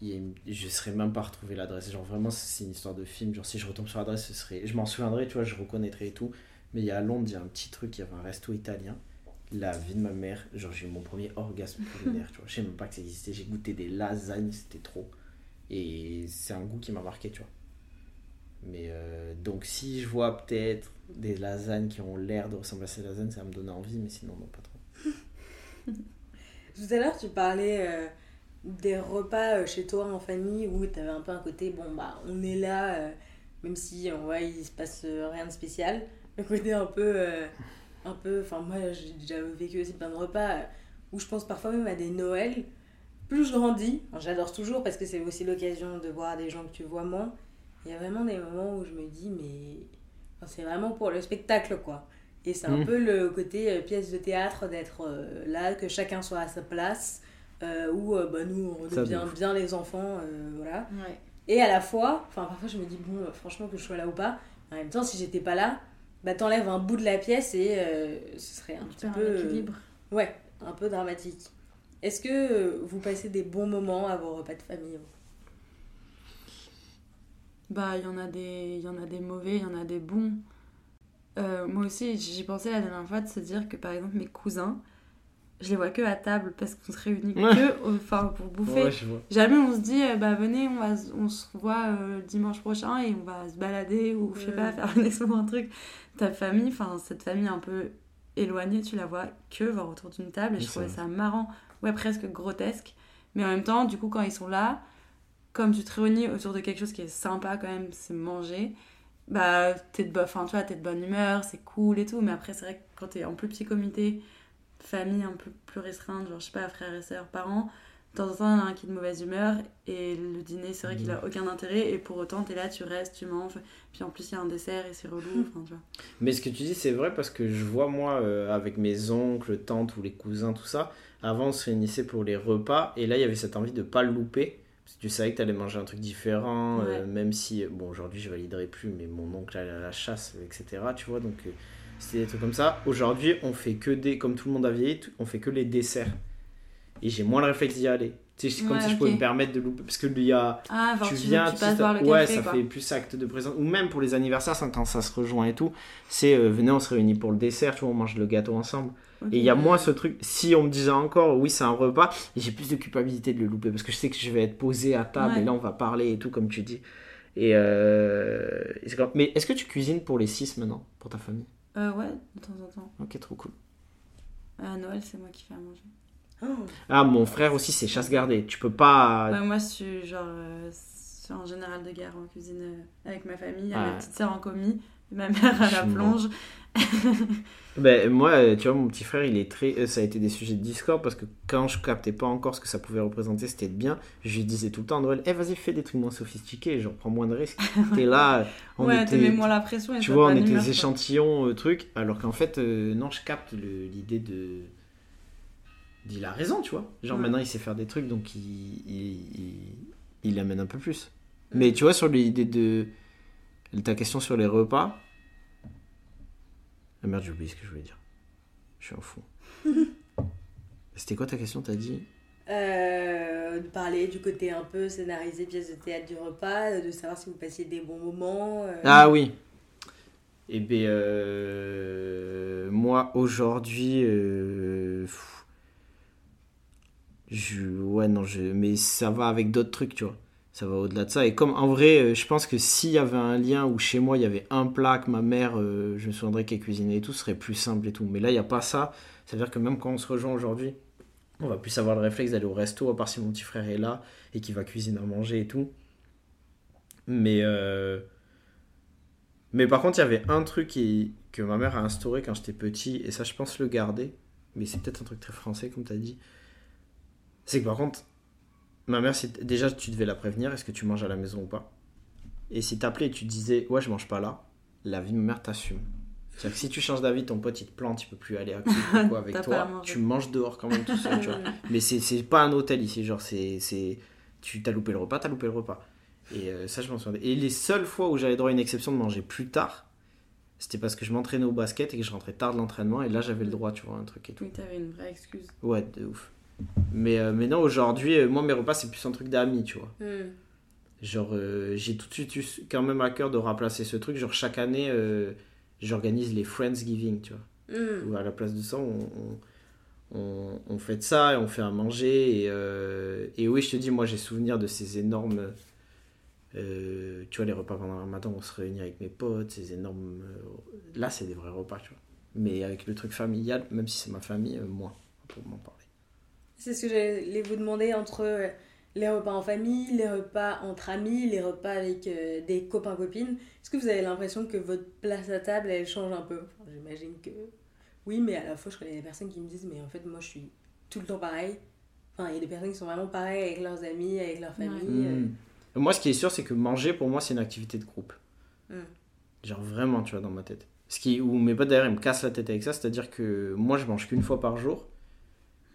Et je serais même pas retrouvé l'adresse. Genre, vraiment, c'est une histoire de film. Genre, si je retombe sur l'adresse, ce serait. Je m'en souviendrai, tu vois, je reconnaîtrais et tout. Mais il y a à Londres, il y a un petit truc, il y avait un resto italien. La vie de ma mère, genre, j'ai eu mon premier orgasme culinaire, tu vois. Je sais même pas que ça existait. J'ai goûté des lasagnes, c'était trop. Et c'est un goût qui m'a marqué, tu vois. Mais euh, donc, si je vois peut-être des lasagnes qui ont l'air de ressembler à ces lasagnes, ça va me donner envie, mais sinon, non, pas trop. Tout à l'heure, tu parlais euh, des repas euh, chez toi en famille où tu avais un peu un côté, bon, bah, on est là, même si en vrai, il se passe rien de spécial. Le côté un peu. Un peu. Enfin, moi, j'ai déjà vécu aussi plein de repas où je pense parfois même à des Noëls. Plus je grandis, j'adore toujours parce que c'est aussi l'occasion de voir des gens que tu vois moins. Il y a vraiment des moments où je me dis, mais. enfin, c'est vraiment pour le spectacle, quoi. Et c'est un Mm. peu le côté euh, pièce de théâtre d'être euh, là, que chacun soit à sa place, euh, où euh, bah, nous on redevient bien les enfants, euh, voilà. Ouais. Et à la fois, enfin parfois je me dis, bon, franchement que je sois là ou pas, en même temps si j'étais pas là, bah t'enlèves un bout de la pièce et euh, ce serait un Tu petit peu. un euh, équilibre. ouais, un peu dramatique. Est-ce que euh, vous passez des bons moments à vos repas de famille Bah, il y en a des, il y en a des mauvais, il y en a des bons. Euh, moi aussi, j'y pensais la dernière fois de se dire que par exemple mes cousins, je les vois que à table parce qu'on se réunit Ouais. que enfin, pour bouffer. Ouais. Jamais on se dit, euh, bah venez, on, va, on se voit euh, dimanche prochain et on va se balader ou je sais Ouais. pas, faire un expo, un truc. Ta famille, enfin cette famille un peu éloignée, tu la vois que voir autour d'une table et Oui, je trouvais vrai. ça marrant, ouais presque grotesque. Mais en même temps, du coup, quand ils sont là, comme tu te réunis autour de quelque chose qui est sympa quand même, c'est manger, bah t'es de, enfin, tu vois, t'es de bonne humeur, c'est cool et tout. Mais après, c'est vrai que quand t'es en plus petit comité, famille un peu plus restreinte, genre je sais pas, frères et sœurs, parents, de temps en temps, il y en a un qui est de mauvaise humeur et le dîner, c'est vrai qu'il a aucun intérêt et pour autant, t'es là, tu restes, tu manges. Puis en plus, il y a un dessert et c'est relou. Enfin, tu vois. Mais ce que tu dis, c'est vrai parce que je vois, moi, euh, avec mes oncles, tantes ou les cousins, tout ça, avant, on se réunissait pour les repas et là, il y avait cette envie de pas le louper. Parce que tu savais que tu allais manger un truc différent, euh, même si, bon, aujourd'hui, je validerai plus, mais mon oncle allait à la chasse, etc. Tu vois, donc euh, c'était des trucs comme ça. Aujourd'hui, on fait que des, comme tout le monde a vieilli, on fait que les desserts. Et j'ai moins le réflexe d'y aller. Tu sais, c'est comme Ouais, si je pouvais me permettre de louper. Parce que il y a Ah, tu tu, viens, tu tu passes sais, voir le ouais, café, ça quoi. fait plus acte de présence. Ou même pour les anniversaires, quand ça se rejoint et tout, c'est euh, venez, on se réunit pour le dessert, tu vois, on mange le gâteau ensemble. Et il y a moins ce truc, si on me disait encore, oui, c'est un repas, j'ai plus de culpabilité de le louper parce que je sais que je vais être posé à table Ouais. et là, on va parler et tout, comme tu dis. Et euh. Mais est-ce que tu cuisines pour les six maintenant, pour ta famille? Euh, ouais, de temps en temps. Ok, trop cool. À Noël, c'est moi qui fais à manger. Oh. Ah, mon frère aussi, c'est chasse gardée. Tu peux pas. Ouais, moi, je suis genre. euh, en général de guerre en cuisine euh, avec ma famille. Il y a Ouais. ma petite sœur en commis, ma mère à la plonge. Ben, moi, euh, tu vois, mon petit frère, il est très. euh, Ça a été des sujets de Discord parce que quand je captais pas encore ce que ça pouvait représenter, c'était de bien. Je lui disais tout le temps Noël, eh, vas-y, fais des trucs moins sophistiqués, genre prends moins de risques. T'es là, on ouais, était. mets moins la pression et Tu vois, on humeur, des échantillons, euh, trucs, alors qu'en fait, euh, non, je capte l'idée de. Il a raison, tu vois. Genre Ouais. maintenant, il sait faire des trucs, donc il, il, il, il amène un peu plus. Mais tu vois, sur l'idée de. Ta question sur les repas. Ah merde, j'ai oublié ce que je voulais dire. Je suis un fou. C'était quoi ta question? T'as dit? Euh, de parler du côté un peu scénarisé, pièce de théâtre du repas, euh, de savoir si vous passiez des bons moments. euh. Ah oui. Eh bien, euh, moi aujourd'hui, je, ouais non, je, mais ça va avec d'autres trucs, tu vois. Ça va au-delà de ça. Et comme en vrai, euh, je pense que s'il y avait un lien où chez moi il y avait un plat que ma mère, euh, je me souviendrais qu'elle cuisinait et tout, ce serait plus simple et tout. Mais là, il n'y a pas ça. C'est-à-dire que même quand on se rejoint aujourd'hui, on va plus avoir le réflexe d'aller au resto, à part si mon petit frère est là et qu'il va cuisiner à manger et tout. Mais, euh, mais par contre, il y avait un truc que ma mère a instauré quand j'étais petit, et ça, je pense le garder. Mais c'est peut-être un truc très français, comme tu as dit. C'est que par contre, ma mère, déjà, tu devais la prévenir est-ce que tu manges à la maison ou pas? Et si t'appelais et tu disais ouais, je mange pas là, la vie de ma mère t'assume. C'est-à-dire que si tu changes d'avis, ton pote il te plante, il peut plus aller à côté ou quoi avec toi, tu manges dehors quand même tout seul, tu vois. Mais c'est pas un hôtel ici, genre c'est tu t'as loupé le repas, t'as loupé le repas. Et euh, ça je m'en souviens. Et les seules fois où j'avais droit à une exception de manger plus tard, c'était parce que je m'entraînais au basket et que je rentrais tard de l'entraînement et là j'avais le droit, tu vois, un truc et tout. Oui, t'avais une vraie excuse. Ouais, de ouf. Mais, euh, mais non, aujourd'hui, euh, moi mes repas c'est plus un truc d'amis, tu vois. Hmm. Genre, euh, j'ai tout de suite eu quand même à cœur de remplacer ce truc. Genre, chaque année, euh, j'organise les Friendsgiving, tu vois. Où à la place de ça, on, on, on, on fait de ça et on fait à manger. Et, et oui, je te dis, moi, j'ai souvenir de ces énormes. euh, tu vois, les repas pendant le ramadan, on se réunit avec mes potes, ces énormes. là, c'est des vrais repas, tu vois. Mais avec le truc familial, même si c'est ma famille, euh, moins, pour m'en parler. C'est ce que j'allais vous demander entre euh, les repas en famille, les repas entre amis, les repas avec euh, des copains-copines. Est-ce que vous avez l'impression que votre place à table, elle change un peu? Enfin, J'imagine que oui, mais à la fois, je connais des personnes qui me disent, mais en fait, moi, je suis tout le temps pareil. Enfin, il y a des personnes qui sont vraiment pareilles avec leurs amis, avec leur famille. euh. Mm. Moi, ce qui est sûr, c'est que manger, pour moi, c'est une activité de groupe. Mm. Genre vraiment, tu vois, dans ma tête. Ce qui, où mes potes d'ailleurs, ils me cassent la tête avec ça, c'est-à-dire que moi, je mange qu'une fois par jour.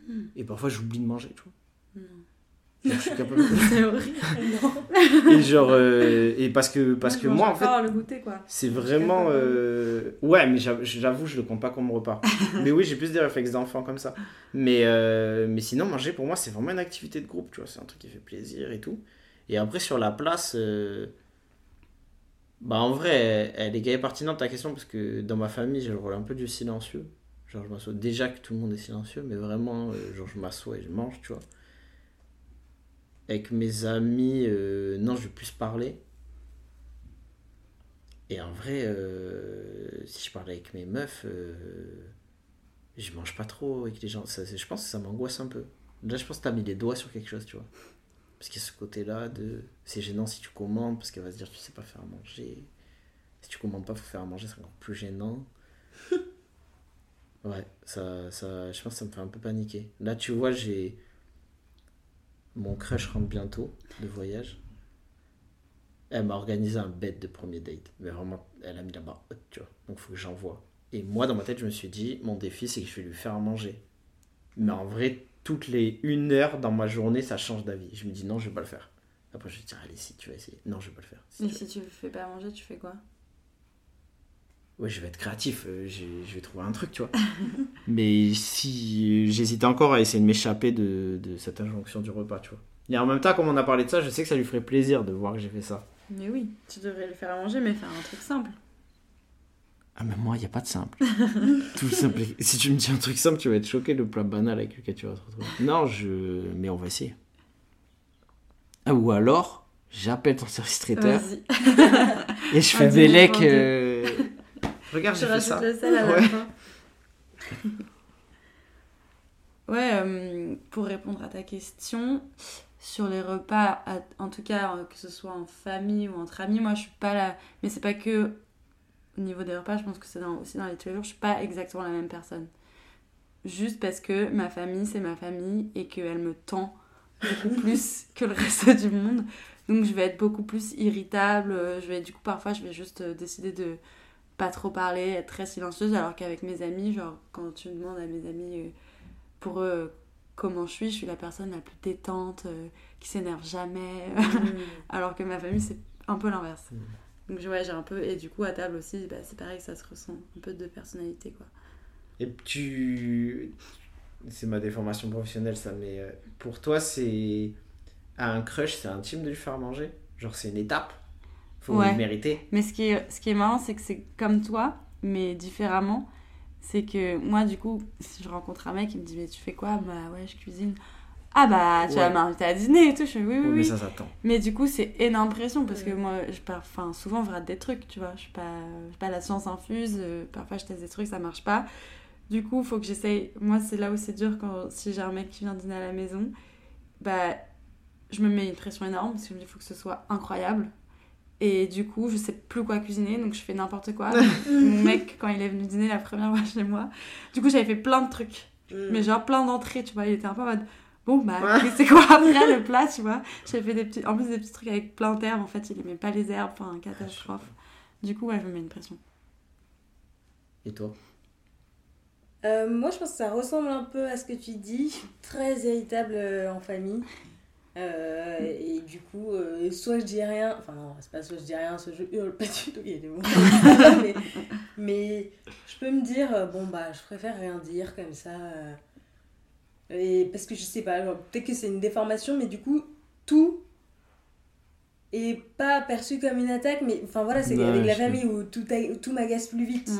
Mm. Et parfois, j'oublie de manger, tu vois. Non. Genre, je suis capable de- C'est horrible. Et genre, euh, et parce que, parce que moi, en fait, le goûter, quoi. c'est vraiment. euh, Ouais, mais j'avoue, je le compte pas comme repas. mais oui, j'ai plus des réflexes d'enfant comme ça. Mais, euh, mais sinon, manger pour moi, c'est vraiment une activité de groupe, tu vois. C'est un truc qui fait plaisir et tout. Et après, sur la place, bah en vrai, elle, est et pertinente ta question parce que dans ma famille, j'ai le rôle un peu du silencieux. Genre, je déjà que tout le monde est silencieux, mais vraiment, euh, genre, je m'assois et je mange, tu vois. Avec mes amis, euh, non, je vais plus parler. Et en vrai, euh, si je parle avec mes meufs, je mange pas trop avec les gens. Je pense que ça m'angoisse un peu. Là, je pense que t'as mis les doigts sur quelque chose, tu vois. Parce qu'il y a ce côté-là de. C'est gênant si tu commandes, parce qu'elle va se dire tu sais pas faire à manger. Si tu commandes pas, faut faire à manger, c'est encore plus gênant. Ouais, ça, ça, je pense que ça me fait un peu paniquer. Là, tu vois, j'ai. Mon crush rentre bientôt de voyage. Elle m'a organisé un bed de premier date. Mais vraiment, elle a mis la barre haute, tu vois. Donc, faut que j'envoie. Et moi, dans ma tête, je me suis dit, mon défi, c'est que je vais lui faire à manger. Mais en vrai, toutes les une heure dans ma journée, ça change d'avis. Je me dis, non, je vais pas le faire. Après, je vais dire, allez, si tu vas essayer. Non, je vais pas le faire. Si tu vas- si tu fais pas manger, tu fais quoi? Ouais, je vais être créatif, euh, je, vais trouver un truc, tu vois. Mais si j'hésitais encore à essayer de m'échapper de, de cette injonction du repas, tu vois. Et en même temps, comme on a parlé de ça, je sais que ça lui ferait plaisir de voir que j'ai fait ça. Mais oui, tu devrais le faire à manger, mais faire un truc simple. Ah, mais moi, il n'y a pas de simple. Tout simple. Si tu me dis un truc simple, tu vas être choqué, le plat banal avec lequel tu vas te retrouver. Non, je. Mais on va essayer. Ah, ou alors, j'appelle ton service traiteur Vas-y. et je fais dîner Bélec. Regarde, fait rajoutes ça. le sel à la Ouais. fin. Ouais, euh, pour répondre à ta question, sur les repas, en tout cas, euh, que ce soit en famille ou entre amis, moi je suis pas là. Mais c'est pas que au niveau des repas, je pense que c'est dans- aussi dans les tous les jours, je suis pas exactement la même personne. Juste parce que ma famille, c'est ma famille et qu'elle me tend beaucoup plus que le reste du monde. Donc je vais être beaucoup plus irritable. euh, Je vais, du coup, parfois, je vais juste décider de pas trop parler, être très silencieuse, alors qu'avec mes amis, genre quand tu demandes à mes amis euh, pour eux comment je suis, je suis la personne la plus détente, euh, qui s'énerve jamais, alors que ma famille c'est un peu l'inverse. Mm. Donc je- ouais, j'ai un peu, et du coup à table aussi, bah, c'est pareil, ça se ressent, un peu de personnalité quoi. Et tu. C'est ma déformation professionnelle, ça, mais euh, pour toi, c'est. À un crush, c'est intime de lui faire manger? Genre, c'est une étape? Faut Ouais. le mériter. Mais ce qui est, ce qui est marrant, c'est que c'est comme toi, mais différemment. C'est que moi, du coup, si je rencontre un mec qui me dit Mais tu fais quoi? Bah ouais, je cuisine. Ah bah, tu vas Ouais. m'inviter à dîner et tout. Je fais Oui, oui, oui. mais ça s'attend. Mais du coup, c'est énorme pression parce que moi, je pars, enfin, souvent, je rate des trucs, tu vois. Je suis pas, je suis pas la science infuse. euh, parfois, je teste des trucs, ça marche pas. Du coup, faut que j'essaye. Moi, c'est là où c'est dur quand si j'ai un mec qui vient dîner à la maison, bah, je me mets une pression énorme parce que je me dis, faut que ce soit incroyable. Et du coup, je sais plus quoi cuisiner, donc je fais n'importe quoi. Mon mec, quand il est venu dîner la première fois chez moi, du coup, j'avais fait plein de trucs. Mm. Mais genre plein d'entrées, tu vois. Il était un peu en mode, bon, bah, c'est quoi après le plat, tu vois? J'avais fait des petits, en plus des petits trucs avec plein d'herbes. En fait, il aimait pas les herbes, enfin, catastrophe. Du coup, ouais, je me mets une pression. Et toi? Euh, moi, je pense que ça ressemble un peu à ce que tu dis. Très irritable euh, en famille. Euh, et du coup, euh, soit je dis rien, enfin non, c'est pas soit je dis rien, soit je hurle pas du tout, il y a des ça, mais, mais je peux me dire, euh, bon bah je préfère rien dire comme ça. euh, et parce que je sais pas, peut-être que c'est une déformation, mais du coup, tout est pas perçu comme une attaque, mais enfin voilà, c'est Ouais, avec la famille où tout, a- tout m'agace plus vite.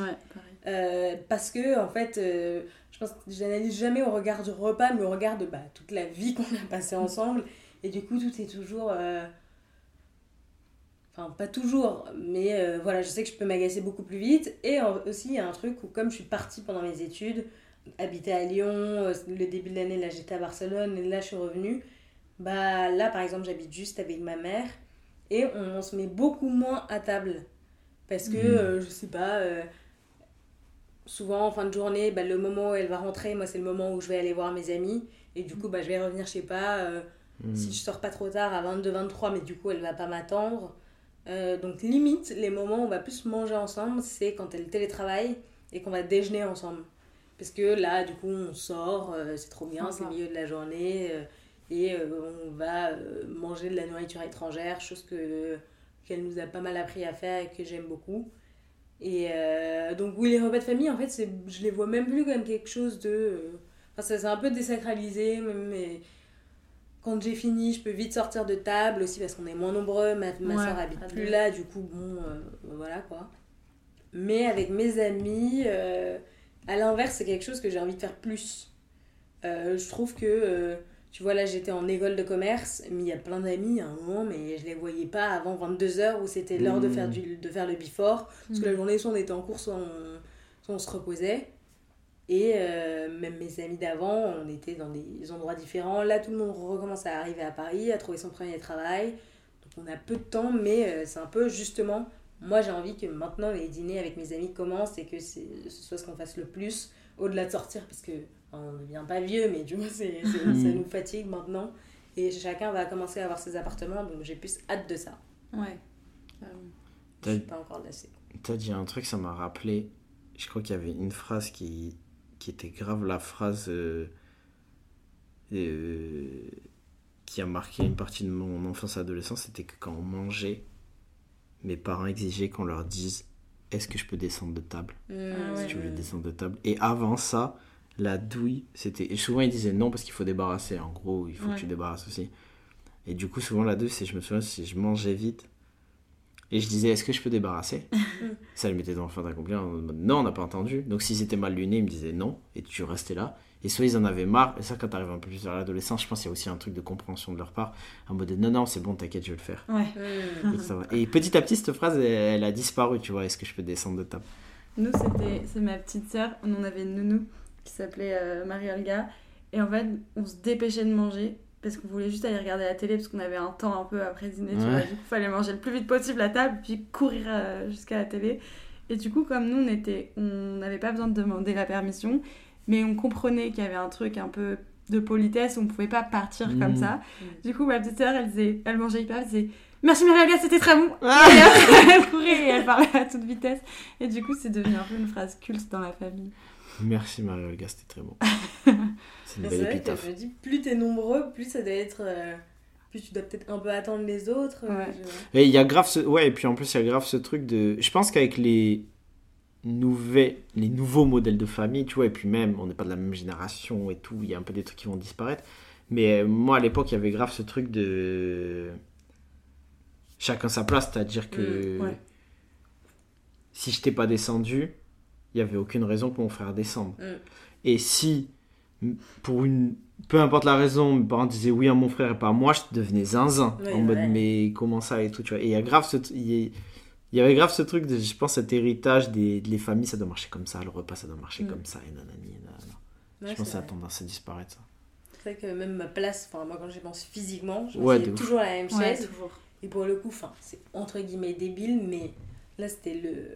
Ouais, parce que, en fait, je pense que j'analyse jamais au regard du repas, mais au regard de bah, toute la vie qu'on a passée ensemble. Et du coup, tout est toujours. euh, Enfin, pas toujours, mais euh, voilà, je sais que je peux m'agacer beaucoup plus vite. Et aussi, il y a un truc où, comme je suis partie pendant mes études, habiter à Lyon, euh, le début de l'année, là j'étais à Barcelone, et là je suis revenue. Bah là, par exemple, j'habite juste avec ma mère, et on, se met beaucoup moins à table. Parce que, Mhm. euh, je sais pas. euh, souvent en fin de journée, bah, le moment où elle va rentrer, moi c'est le moment où je vais aller voir mes amis. Et du coup, bah, je vais revenir, je sais pas, euh, Hmm. si je sors pas trop tard à 22-23, mais du coup elle va pas m'attendre. Euh, donc limite, les moments où on va plus manger ensemble, c'est quand elle télétravaille et qu'on va déjeuner ensemble. Parce que là, du coup, on sort, euh, c'est trop bien, c'est le milieu de la journée, euh, et euh, on va euh, manger de la nourriture étrangère, chose que qu'elle nous a pas mal appris à faire et que j'aime beaucoup. Et euh, donc oui, les repas de famille, en fait, c'est, je les vois même plus comme quelque chose de... euh, Enfin, ça s'est un peu désacralisé, mais quand j'ai fini, je peux vite sortir de table aussi parce qu'on est moins nombreux. Ma, ma Ouais, soeur habite plus là, du coup, bon, euh, voilà quoi. Mais avec mes amis, euh, à l'inverse, c'est quelque chose que j'ai envie de faire plus. Euh, je trouve que, euh, tu vois, là j'étais en école de commerce, mais il y a plein d'amis à un moment, mais je les voyais pas avant 22h où c'était l'heure de, faire du, de faire le before. Parce que la journée, soit on était en cours, soit on, soit on se reposait. Et euh, même mes amis d'avant, on était dans des endroits différents. Là, tout le monde recommence à arriver à Paris, à trouver son premier travail. Donc on a peu de temps, mais euh, c'est un peu justement, moi j'ai envie que maintenant les dîners avec mes amis commencent et que c'est- ce soit ce qu'on fasse le plus, au-delà de sortir, parce que enfin, on ne devient pas vieux, mais du coup c'est, c'est- ça nous fatigue maintenant. Et chacun va commencer à avoir ses appartements, donc j'ai plus hâte de ça. Ouais. Euh, Je suis pas encore lassée. T'as dit un truc, ça m'a rappelé. Je crois qu'il y avait une phrase qui, qui était grave la phrase euh, euh, qui a marqué une partie de mon enfance et adolescence. C'était que quand on mangeait, mes parents exigeaient qu'on leur dise Est-ce que je peux descendre de table? Ah Si ouais. tu voulais descendre de table. Et avant ça, la douille, c'était. Et souvent ils disaient non parce qu'il faut débarrasser. En gros, il faut Ouais. que tu débarrasses aussi. Et du coup, souvent la douille, c'est je me souviens, si je mangeais vite. Et je disais, est-ce que je peux débarrasser Ça les mettait dans le fin d'accomplir. en mode, Non, on n'a pas entendu. Donc s'ils étaient mal lunés, ils me disaient non. Et tu restais là. Et soit ils en avaient marre. Et ça, quand t'arrives un peu plus vers l'adolescence, je pense qu'il y a aussi un truc de compréhension de leur part. En mode non, non, c'est bon, t'inquiète, je vais le faire. Ouais. Mm. Et, ça va. Et petit à petit, cette phrase, elle, elle a disparu, tu vois. Est-ce que je peux descendre de table? Nous, c'était c'est ma petite sœur. On en avait une nounou qui s'appelait euh, Marie-Olga. Et en fait, on se dépêchait de manger parce qu'on voulait juste aller regarder la télé parce qu'on avait un temps un peu après dîner. Tu Ouais. vois. Du coup, il fallait manger le plus vite possible à table puis courir euh, jusqu'à la télé. Et du coup, comme nous, on était, on n'avait pas besoin de demander la permission, mais on comprenait qu'il y avait un truc un peu de politesse, on pouvait pas partir comme Mhm. ça. Du coup, ma petite sœur, elle, disait, elle mangeait hyper, elle disait Merci Marie-Olga, c'était très bon. Ah Et après, elle courait et elle parlait à toute vitesse. Et du coup, c'est devenu un peu une phrase culte dans la famille. Merci Marie-Olga, c'était très bon. C'est une belle que je me dis, plus t'es nombreux, plus ça doit être. euh, plus tu dois peut-être un peu attendre les autres. Ouais. je- Et il y a grave ce... Ouais, et puis en plus, il y a grave ce truc de... Je pense qu'avec les nouvelles, les nouveaux modèles de famille, tu vois, et puis même, on n'est pas de la même génération et tout, il y a un peu des trucs qui vont disparaître. Mais euh, moi, à l'époque, il y avait grave ce truc de... Chacun sa place, c'est-à-dire que... Mm, ouais. Si je t'ai pas descendu, il y avait aucune raison pour mon frère descendre. Mm. Et si, pour une... Peu importe la raison, mes parents disaient oui à mon frère et pas à moi, je devenais zinzin. Oui, en mode, ouais. mais comment ça et tout, tu vois. Et il y a grave ce... Il y, avait grave ce truc de, je pense, cet héritage des, des familles, ça doit marcher comme ça, le repas, ça doit marcher Mm. comme ça, et nanani, et nanana. Ouais, je pense que ça a tendance à disparaître, ça. C'est vrai que même ma place, enfin moi quand j'y pense physiquement, je Ouais, toujours à la même Ouais, chaise. toujours. Et pour le coup, enfin, c'est entre guillemets débile, mais là, c'était le.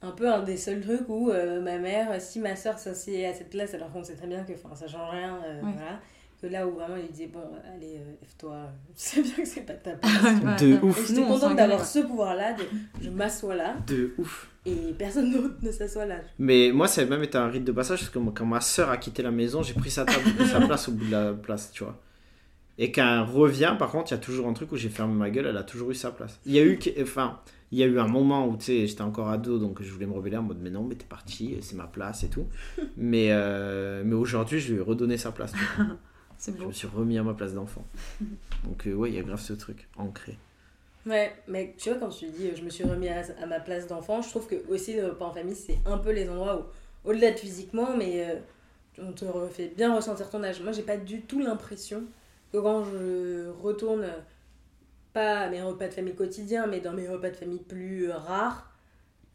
Un peu un des seuls trucs où euh, ma mère, si ma soeur s'assied à cette place, alors qu'on sait très bien que ça change rien, euh, Ouais. voilà. Que là où vraiment il disait, bon, allez, euh, lève-toi, je sais bien que c'est pas ta place. De ouf. Et j'étais contente d'avoir ce pouvoir-là, de je m'assois là De ouf. et personne d'autre ne s'assoit là. Mais moi, ça a même été un rite de passage parce que moi, quand ma soeur a quitté la maison, j'ai pris sa table, et sa place au bout de la place, tu vois. Et quand elle revient, par contre, il y a toujours un truc où j'ai fermé ma gueule, elle a toujours eu sa place. Il y a eu, enfin, il y a eu un moment où, tu sais, j'étais encore ado, donc je voulais me rebeller en mode, mais non, mais t'es parti, c'est ma place et tout. Mais, euh, mais aujourd'hui, je lui ai redonné sa place. Je me suis remis à ma place d'enfant. Donc, euh, ouais, il y a grave ce truc, ancré. Ouais, mais tu vois, quand tu dis euh, je me suis remis à, à ma place d'enfant, je trouve que aussi le repas en famille, c'est un peu les endroits où, au-delà de physiquement, mais euh, on te fait bien ressentir ton âge. Moi, j'ai pas du tout l'impression que quand je retourne, à mes repas de famille quotidiens, mais dans mes repas de famille plus euh, rares,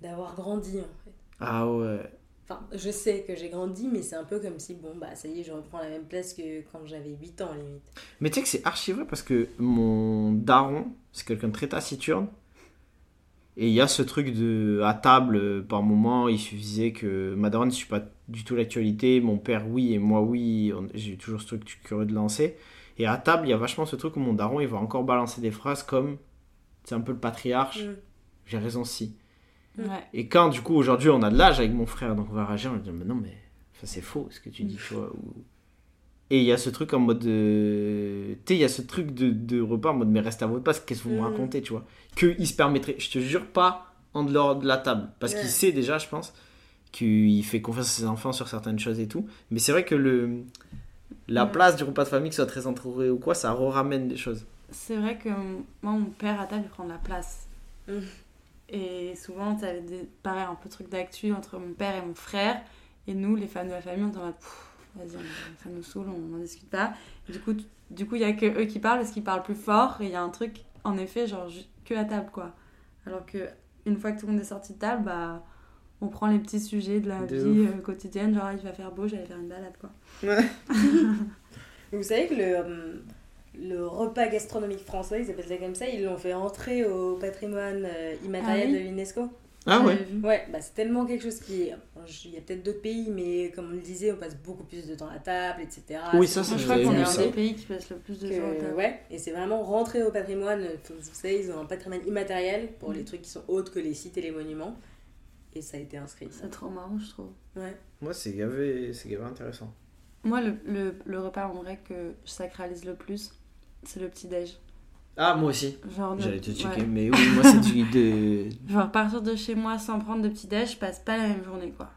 d'avoir grandi en fait. Ah ouais. Enfin, je sais que j'ai grandi, mais c'est un peu comme si, bon, bah ça y est, je reprends la même place que quand j'avais 8 ans, limite. Mais tu sais que c'est archi vrai parce que mon daron, c'est quelqu'un de très taciturne. Et il y a ce truc de à table, euh, par moment, il suffisait que ma daronne ne suit pas du tout l'actualité, mon père oui et moi oui, j'ai eu toujours ce truc curieux de lancer. Et à table, il y a vachement ce truc où mon daron, il va encore balancer des phrases comme c'est un peu le patriarche, Mm. j'ai raison si. Ouais. Et quand du coup aujourd'hui on a de l'âge avec mon frère, donc on va réagir, on va dire mais non mais ça c'est faux ce que tu dis, tu vois. ou- Et il y a ce truc en mode, de- tu sais, il y a ce truc de, de repas en mode mais reste à votre place, qu'est-ce que vous me racontez, tu vois? Que il se permettrait, je te jure pas en dehors de la table, parce Ouais. qu'il sait déjà, je pense, qu'il fait confiance à ses enfants sur certaines choses et tout. Mais c'est vrai que le la place du repas de famille, que ce soit très entouré ou quoi, ça ramène des choses. C'est vrai que moi, mon père à table, il prend de la place. Mm. Et souvent, tu avais des, pareil, un peu truc d'actu entre mon père et mon frère. Et nous, les femmes de la famille, on est en mode, vas-y, ça nous saoule, on n'en discute pas. Et du coup, tu- du coup, il y a que eux qui parlent parce qu'ils parlent plus fort. Et il y a un truc, en effet, genre, que à table, quoi. Alors que une fois que tout le monde est sorti de table, bah, on prend les petits sujets de la De vie euh, quotidienne. Genre, il va faire beau, j'allais faire une balade, quoi. Vous savez que le, euh, le repas gastronomique français, ils appellent ça comme ça, ils l'ont fait entrer au patrimoine euh, immatériel Ah oui de l'UNESCO. Ah ouais. Ouais, bah c'est tellement quelque chose qui. Il y a peut-être d'autres pays, mais comme on le disait, on passe beaucoup plus de temps à table, etc. Oui, ça, C'est je crois qu'on est un des pays qui passe le plus de que- jours à table. ouais, et c'est vraiment rentré au patrimoine. Vous savez, ils ont un patrimoine immatériel pour les trucs qui sont autres que les sites et les monuments. Et ça a été inscrit. C'est trop marrant, je trouve. Ouais. Moi c'est gavé, c'est gavé intéressant. Moi, le, le, le repas en vrai que je sacralise le plus, c'est le petit-déj. Ah moi aussi. Genre, J'allais te checker, ouais. mais oui, moi c'est du de. Genre, partir de chez moi sans prendre de petit-déj, je passe pas la même journée, quoi.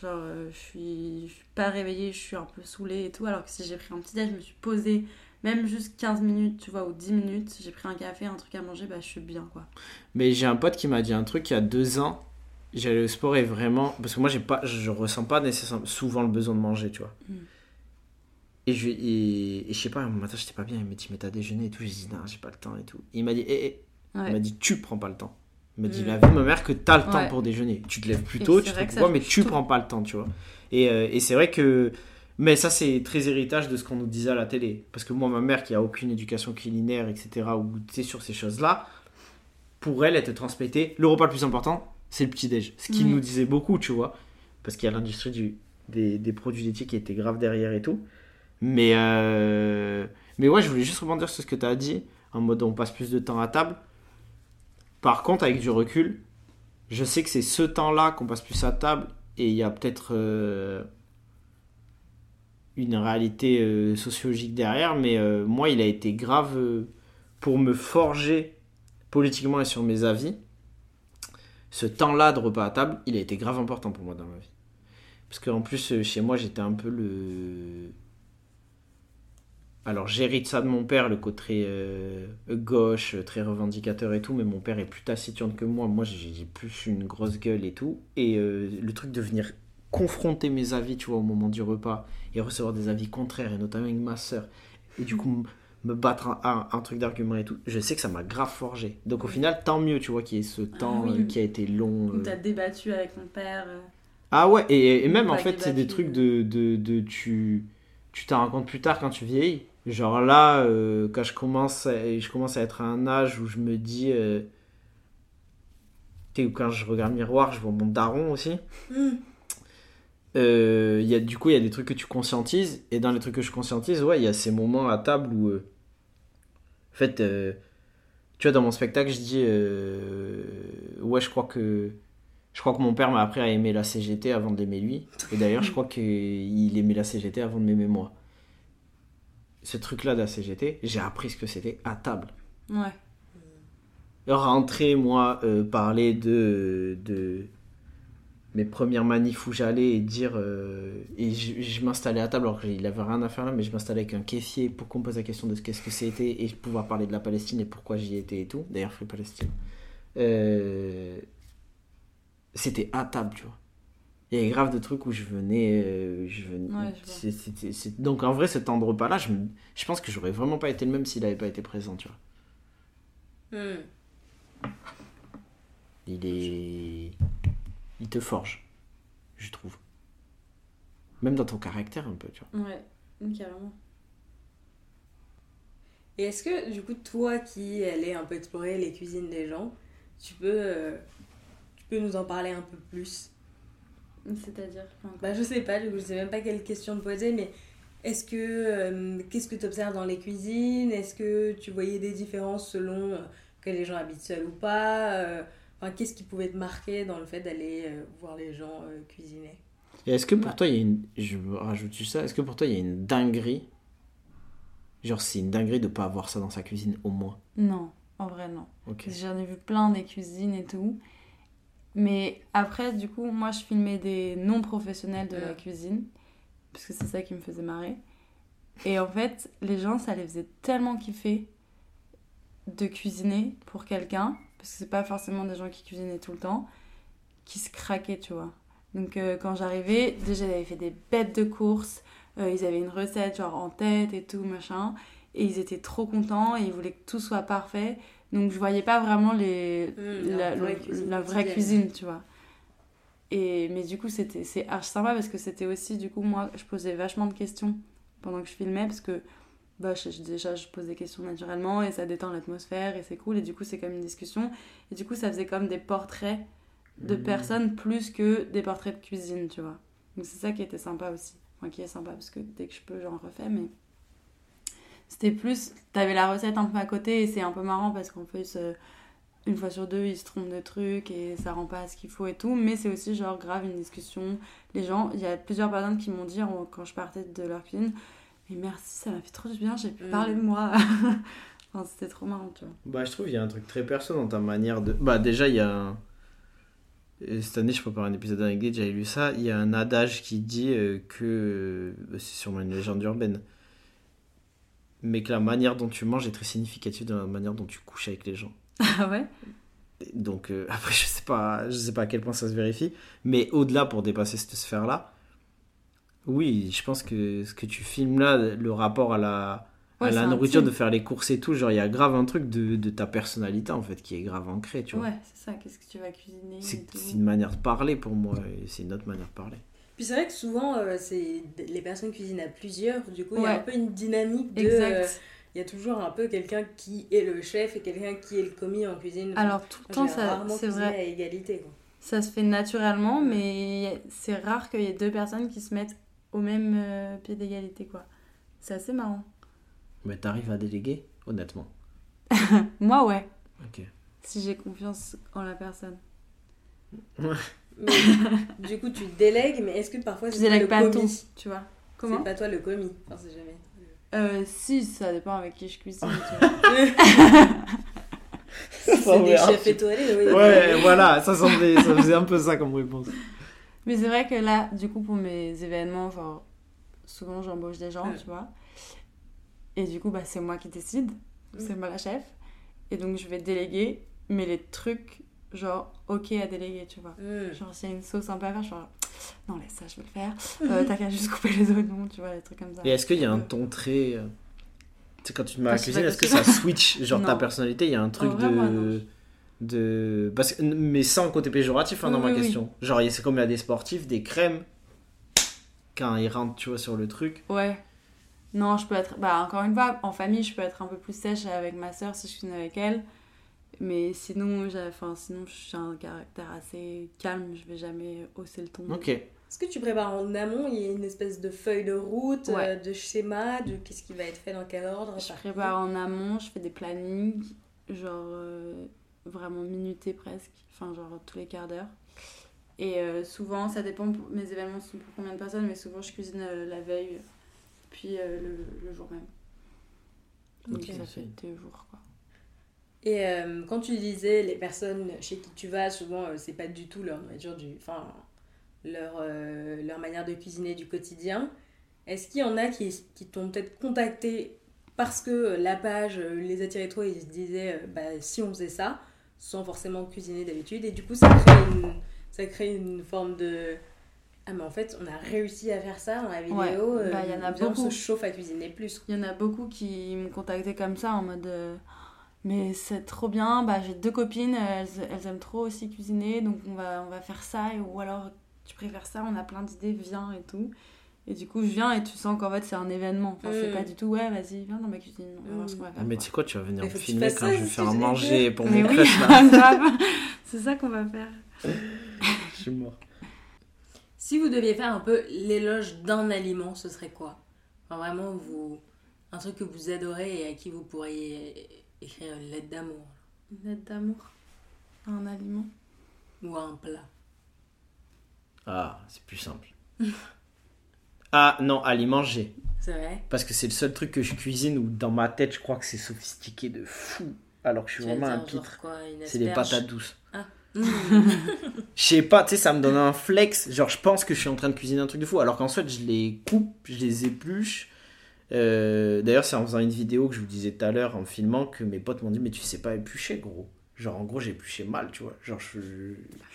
Genre, euh, je suis, je suis pas réveillée, je suis un peu saoulée et tout. Alors que si j'ai pris un petit-déj, je me suis posée, même juste 15 minutes, tu vois, ou 10 minutes, j'ai pris un café, un truc à manger, bah je suis bien, quoi. Mais j'ai un pote qui m'a dit un truc il y a deux ans. J'allais au sport et vraiment. Parce que moi, j'ai pas, je ressens pas nécessairement souvent le besoin de manger, tu vois. Mm. Et, je, et, et je sais pas, un matin, j'étais pas bien. Il m'a dit, mais t'as déjeuné et tout. J'ai dit, non, j'ai pas le temps et tout. Il m'a dit, eh, eh. Il Ouais. m'a dit, tu prends pas le temps. Il m'a dit, Mm. la vie ma mère, que t'as le temps pour déjeuner. Tu te lèves plus tôt, tu te quoi, mais tu tout. prends pas le temps, tu vois. Et, euh, et c'est vrai que. Mais ça, c'est très héritage de ce qu'on nous disait à la télé. Parce que moi, ma mère, qui a aucune éducation culinaire, etc., ou tu sais, sur ces choses-là, pour elle, elle te transmettait le repas le plus important, c'est le petit-déj. Ce qui nous disait beaucoup, tu vois. Parce qu'il y a l'industrie du, des, des produits laitiers qui était grave derrière et tout. Mais, euh, mais ouais, je voulais juste rebondir sur ce que tu as dit, en mode on passe plus de temps à table. Par contre, avec du recul, je sais que c'est ce temps-là qu'on passe plus à table et il y a peut-être euh, une réalité euh, sociologique derrière, mais moi, il a été grave pour me forger politiquement et sur mes avis. Ce temps-là de repas à table, il a été grave important pour moi dans ma vie. Parce qu'en plus, euh, chez moi, j'étais un peu le. Alors, j'hérite ça de mon père, le côté euh, gauche, très revendicateur et tout, mais mon père est plus taciturne que moi. Moi, j'ai plus une grosse gueule et tout. Et euh, le truc de venir confronter mes avis, tu vois, au moment du repas, et recevoir des avis contraires, et notamment avec ma soeur, et du coup, me battre un, un- un truc d'argument et tout, je sais que ça m'a grave forgé. Donc, au final, tant mieux, tu vois, qu'il y ait ce temps oui. euh, qui a été long. Où euh. t'as débattu avec mon père. euh, Ah ouais, et, et même en fait, c'est des trucs de, de, de tu tu t'en rends compte plus tard quand tu vieillis. Genre là, euh, quand je commence, à, je commence à être à un âge où je me dis. euh, sais, quand je regarde le miroir, je vois mon daron aussi. Hmm. Euh, il y a, du coup, il y a des trucs que tu conscientises. Et dans les trucs que je conscientise, ouais, il y a ces moments à table où. euh, en fait, euh, tu vois, dans mon spectacle, je dis. euh, ouais, je crois que. Je crois que mon père m'a appris à aimer la CGT avant de l'aimer lui. Et d'ailleurs, je crois qu'il aimait la CGT avant de m'aimer moi. Ce truc-là de la CGT, j'ai appris ce que c'était à table Ouais. rentrer, moi, euh, parler de, de mes premières manifs où j'allais et dire. euh, et je, je m'installais à table alors qu'il avait rien à faire là, mais je m'installais avec un caissier pour qu'on me pose la question de ce qu'est-ce que c'était et pouvoir parler de la Palestine et pourquoi j'y étais et tout. D'ailleurs, Free Palestine. Euh, c'était à table, tu vois. Il y avait grave de trucs où je venais. euh, je venais Ouais, je Donc en vrai, ce temps de repas-là, je, me- je pense que j'aurais vraiment pas été le même s'il avait pas été présent, tu vois. Hmm. Il est. Il te forge, je trouve. Même dans ton caractère, un peu, tu vois. Ouais, carrément. Et est-ce que, du coup, toi qui allais un peu explorer les cuisines des gens, tu peux, euh, tu peux nous en parler un peu plus? C'est-à-dire Bah, je sais pas, du coup, je sais même pas quelle question te poser, mais est-ce que. euh, Qu'est-ce que tu observes dans les cuisines? Est-ce que tu voyais des différences selon euh, que les gens habitent seuls ou pas? Euh, Enfin, qu'est-ce qui pouvait te marquer dans le fait d'aller euh, voir les gens euh, cuisiner? Et est-ce que pour toi, il y a une. Je rajoute juste ça. Est-ce que pour toi, il y a une dinguerie? Genre, c'est une dinguerie de pas avoir ça dans sa cuisine, au moins? Non, en vrai, non. J'en ai vu plein des cuisines et tout. Mais après, du coup, moi, je filmais des non-professionnels de la cuisine. Parce que c'est ça qui me faisait marrer. Et en fait, les gens, ça les faisait tellement kiffer de cuisiner pour quelqu'un. Parce que c'est pas forcément des gens qui cuisinaient tout le temps. Qui se craquaient, tu vois. Donc, euh, quand j'arrivais, déjà, ils avaient fait des bêtes de courses. Euh, ils avaient une recette, genre en tête et tout, machin. Et ils étaient trop contents et ils voulaient que tout soit parfait. Donc je voyais pas vraiment les, la, la vraie le- cuisine la vraie quotidienne. cuisine, tu vois. Et, mais du coup, c'était, c'est archi sympa parce que c'était aussi, du coup, moi, je posais vachement de questions pendant que je filmais parce que bah, je- déjà, je pose des questions naturellement et ça détend l'atmosphère et c'est cool. Et du coup, c'est comme une discussion. Et du coup, ça faisait comme des portraits de Mhm. personnes plus que des portraits de cuisine, tu vois. Donc c'est ça qui était sympa aussi. Enfin, qui est sympa parce que dès que je peux, j'en refais, mais c'était plus. T'avais la recette un peu à côté et c'est un peu marrant parce qu'en plus, euh, une fois sur deux, ils se trompent de trucs et ça rend pas ce qu'il faut et tout. Mais c'est aussi genre grave une discussion. Les gens, il y a plusieurs personnes qui m'ont dit quand je partais de leur cuisine, mais merci, ça m'a fait trop du bien, j'ai pu Mm. parler de moi. enfin, c'était trop marrant, tu vois. Bah, je trouve qu'il y a un truc très perso dans ta manière de. Bah, déjà, il y a un. et Cette année, je prépare un épisode d'anecdote, j'avais lu ça. Il y a un adage qui dit euh, que. euh, C'est sûrement une légende urbaine. Mais que la manière dont tu manges est très significative de la manière dont tu couches avec les gens. Ah ouais? Donc euh, après, je sais pas, je sais pas à quel point ça se vérifie, mais au-delà pour dépasser cette sphère-là, oui, je pense que ce que tu filmes là, le rapport à la, Ouais, à la nourriture, intime. de faire les courses et tout, genre il y a grave un truc de, de ta personnalité en fait qui est grave ancré, tu vois. Ouais, c'est ça, qu'est-ce que tu vas cuisiner C'est une manière de parler pour moi, et c'est une autre manière de parler. Puis c'est vrai que souvent, euh, c'est les personnes cuisinent à plusieurs, du coup, il y a un peu une dynamique de. euh, Exact. Il y a toujours un peu quelqu'un qui est le chef et quelqu'un qui est le commis en cuisine. Alors tout le temps, ça, c'est vrai, à égalité. Quoi. ça se fait naturellement, mais c'est rare qu'il y ait deux personnes qui se mettent au même euh, pied d'égalité, quoi. C'est assez marrant. Mais t'arrives à déléguer, honnêtement. Moi, ouais, Ok. si j'ai confiance en la personne. Mais du coup, tu délègues, mais est-ce que parfois c'est toi le délègue pas tout, commis tu vois. C'est Comment pas toi le commis. Enfin, c'est jamais. euh, Si, ça dépend avec qui je cuisine, tu vois. c'est des chefs étoilés, oui. Ouais, voilà, ça semblait, ça faisait un peu ça comme réponse. Mais c'est vrai que là, du coup, pour mes événements, genre, souvent j'embauche des gens, Ouais. tu vois. Et du coup, bah, c'est moi qui décide. C'est moi la chef. Et donc, je vais déléguer, mais les trucs, genre, ok à déléguer, tu vois. Hmm. Genre, s'il y a une sauce un peu à faire, je suis genre, non, laisse ça, je vais le faire. Euh, T'as qu'à juste couper les oignons, tu vois, les trucs comme ça. Et est-ce qu'il y a un ton très. euh, Tu sais, quand tu te mets à la cuisine, est-ce que ça switch Genre ta personnalité, il y a un truc En vrai, moi, non. De. Parce que- mais sans côté péjoratif hein, dans Oui, ma oui, question. Genre, c'est comme il y a des sportifs, des crèmes, quand ils rentrent, tu vois, sur le truc. Ouais. Non, je peux être. Bah, encore une fois, en famille, je peux être un peu plus sèche avec ma soeur si je suis avec elle. Mais sinon, j'ai- enfin, sinon, je suis un caractère assez calme. Je vais jamais hausser le ton. Ok. Est-ce que tu prépares en amont Il y a une espèce de feuille de route, Ouais. euh, de schéma, de qu'est-ce qui va être fait dans quel ordre Je prépare en amont, je fais des plannings, genre euh, vraiment minutés presque, enfin genre tous les quarts d'heure. Et euh, souvent, ça dépend, pour- mes événements sont pour combien de personnes, mais souvent je cuisine euh, la veille, puis euh, le, le jour même. Donc ça fait deux jours quoi. Et quand tu disais les personnes chez qui tu vas, souvent c'est pas du tout leur nourriture, du, enfin leur, leur manière de cuisiner du quotidien. Est-ce qu'il y en a qui, qui t'ont peut-être contacté parce que la page les attirait trop et ils se disaient bah, si on faisait ça, sans forcément cuisiner d'habitude, et du coup ça crée une, ça crée une forme de ah mais en fait on a réussi à faire ça dans la vidéo, Ouais, euh, bah, il y en a viens, on beaucoup. se chauffe à cuisiner plus. Il y en a beaucoup qui me contactaient comme ça en mode euh, mais c'est trop bien, bah, j'ai deux copines, elles, elles aiment trop aussi cuisiner, donc on va, on va faire ça, et- ou alors tu préfères ça, on a plein d'idées, viens et tout. Et du coup, je viens et tu sens qu'en fait c'est un événement. Enfin, c'est Mm. pas du tout, ouais, vas-y, viens dans ma cuisine, on va voir ce qu'on va faire. Ah, mais quoi. tu sais quoi, tu vas venir me filmer quand ça, je vais faire à manger pour Mais mon oui, là. grave. c'est ça qu'on va faire. Je suis mort. Si vous deviez faire un peu l'éloge d'un aliment, ce serait quoi? Enfin, Vraiment, vous... un truc que vous adorez et à qui vous pourriez écrire une lettre d'amour Une lettre d'amour à un aliment. ou un plat. Ah, c'est plus simple. ah non, aller manger. C'est vrai Parce que c'est le seul truc que je cuisine où dans ma tête je crois que c'est sophistiqué de fou. Alors que je suis Tu vraiment un pitre. C'est les asperge patates douces. Mmh. Je sais pas, tu sais, ça me donne un flex. Genre, je pense que je suis en train de cuisiner un truc de fou. Alors qu'en fait, je les coupe, je les épluche. Euh, D'ailleurs, c'est en faisant une vidéo que je vous disais tout à l'heure, en filmant, que mes potes m'ont dit Mais tu sais pas éplucher, gros. Genre, en gros, j'ai épluché mal, tu vois. Genre, je,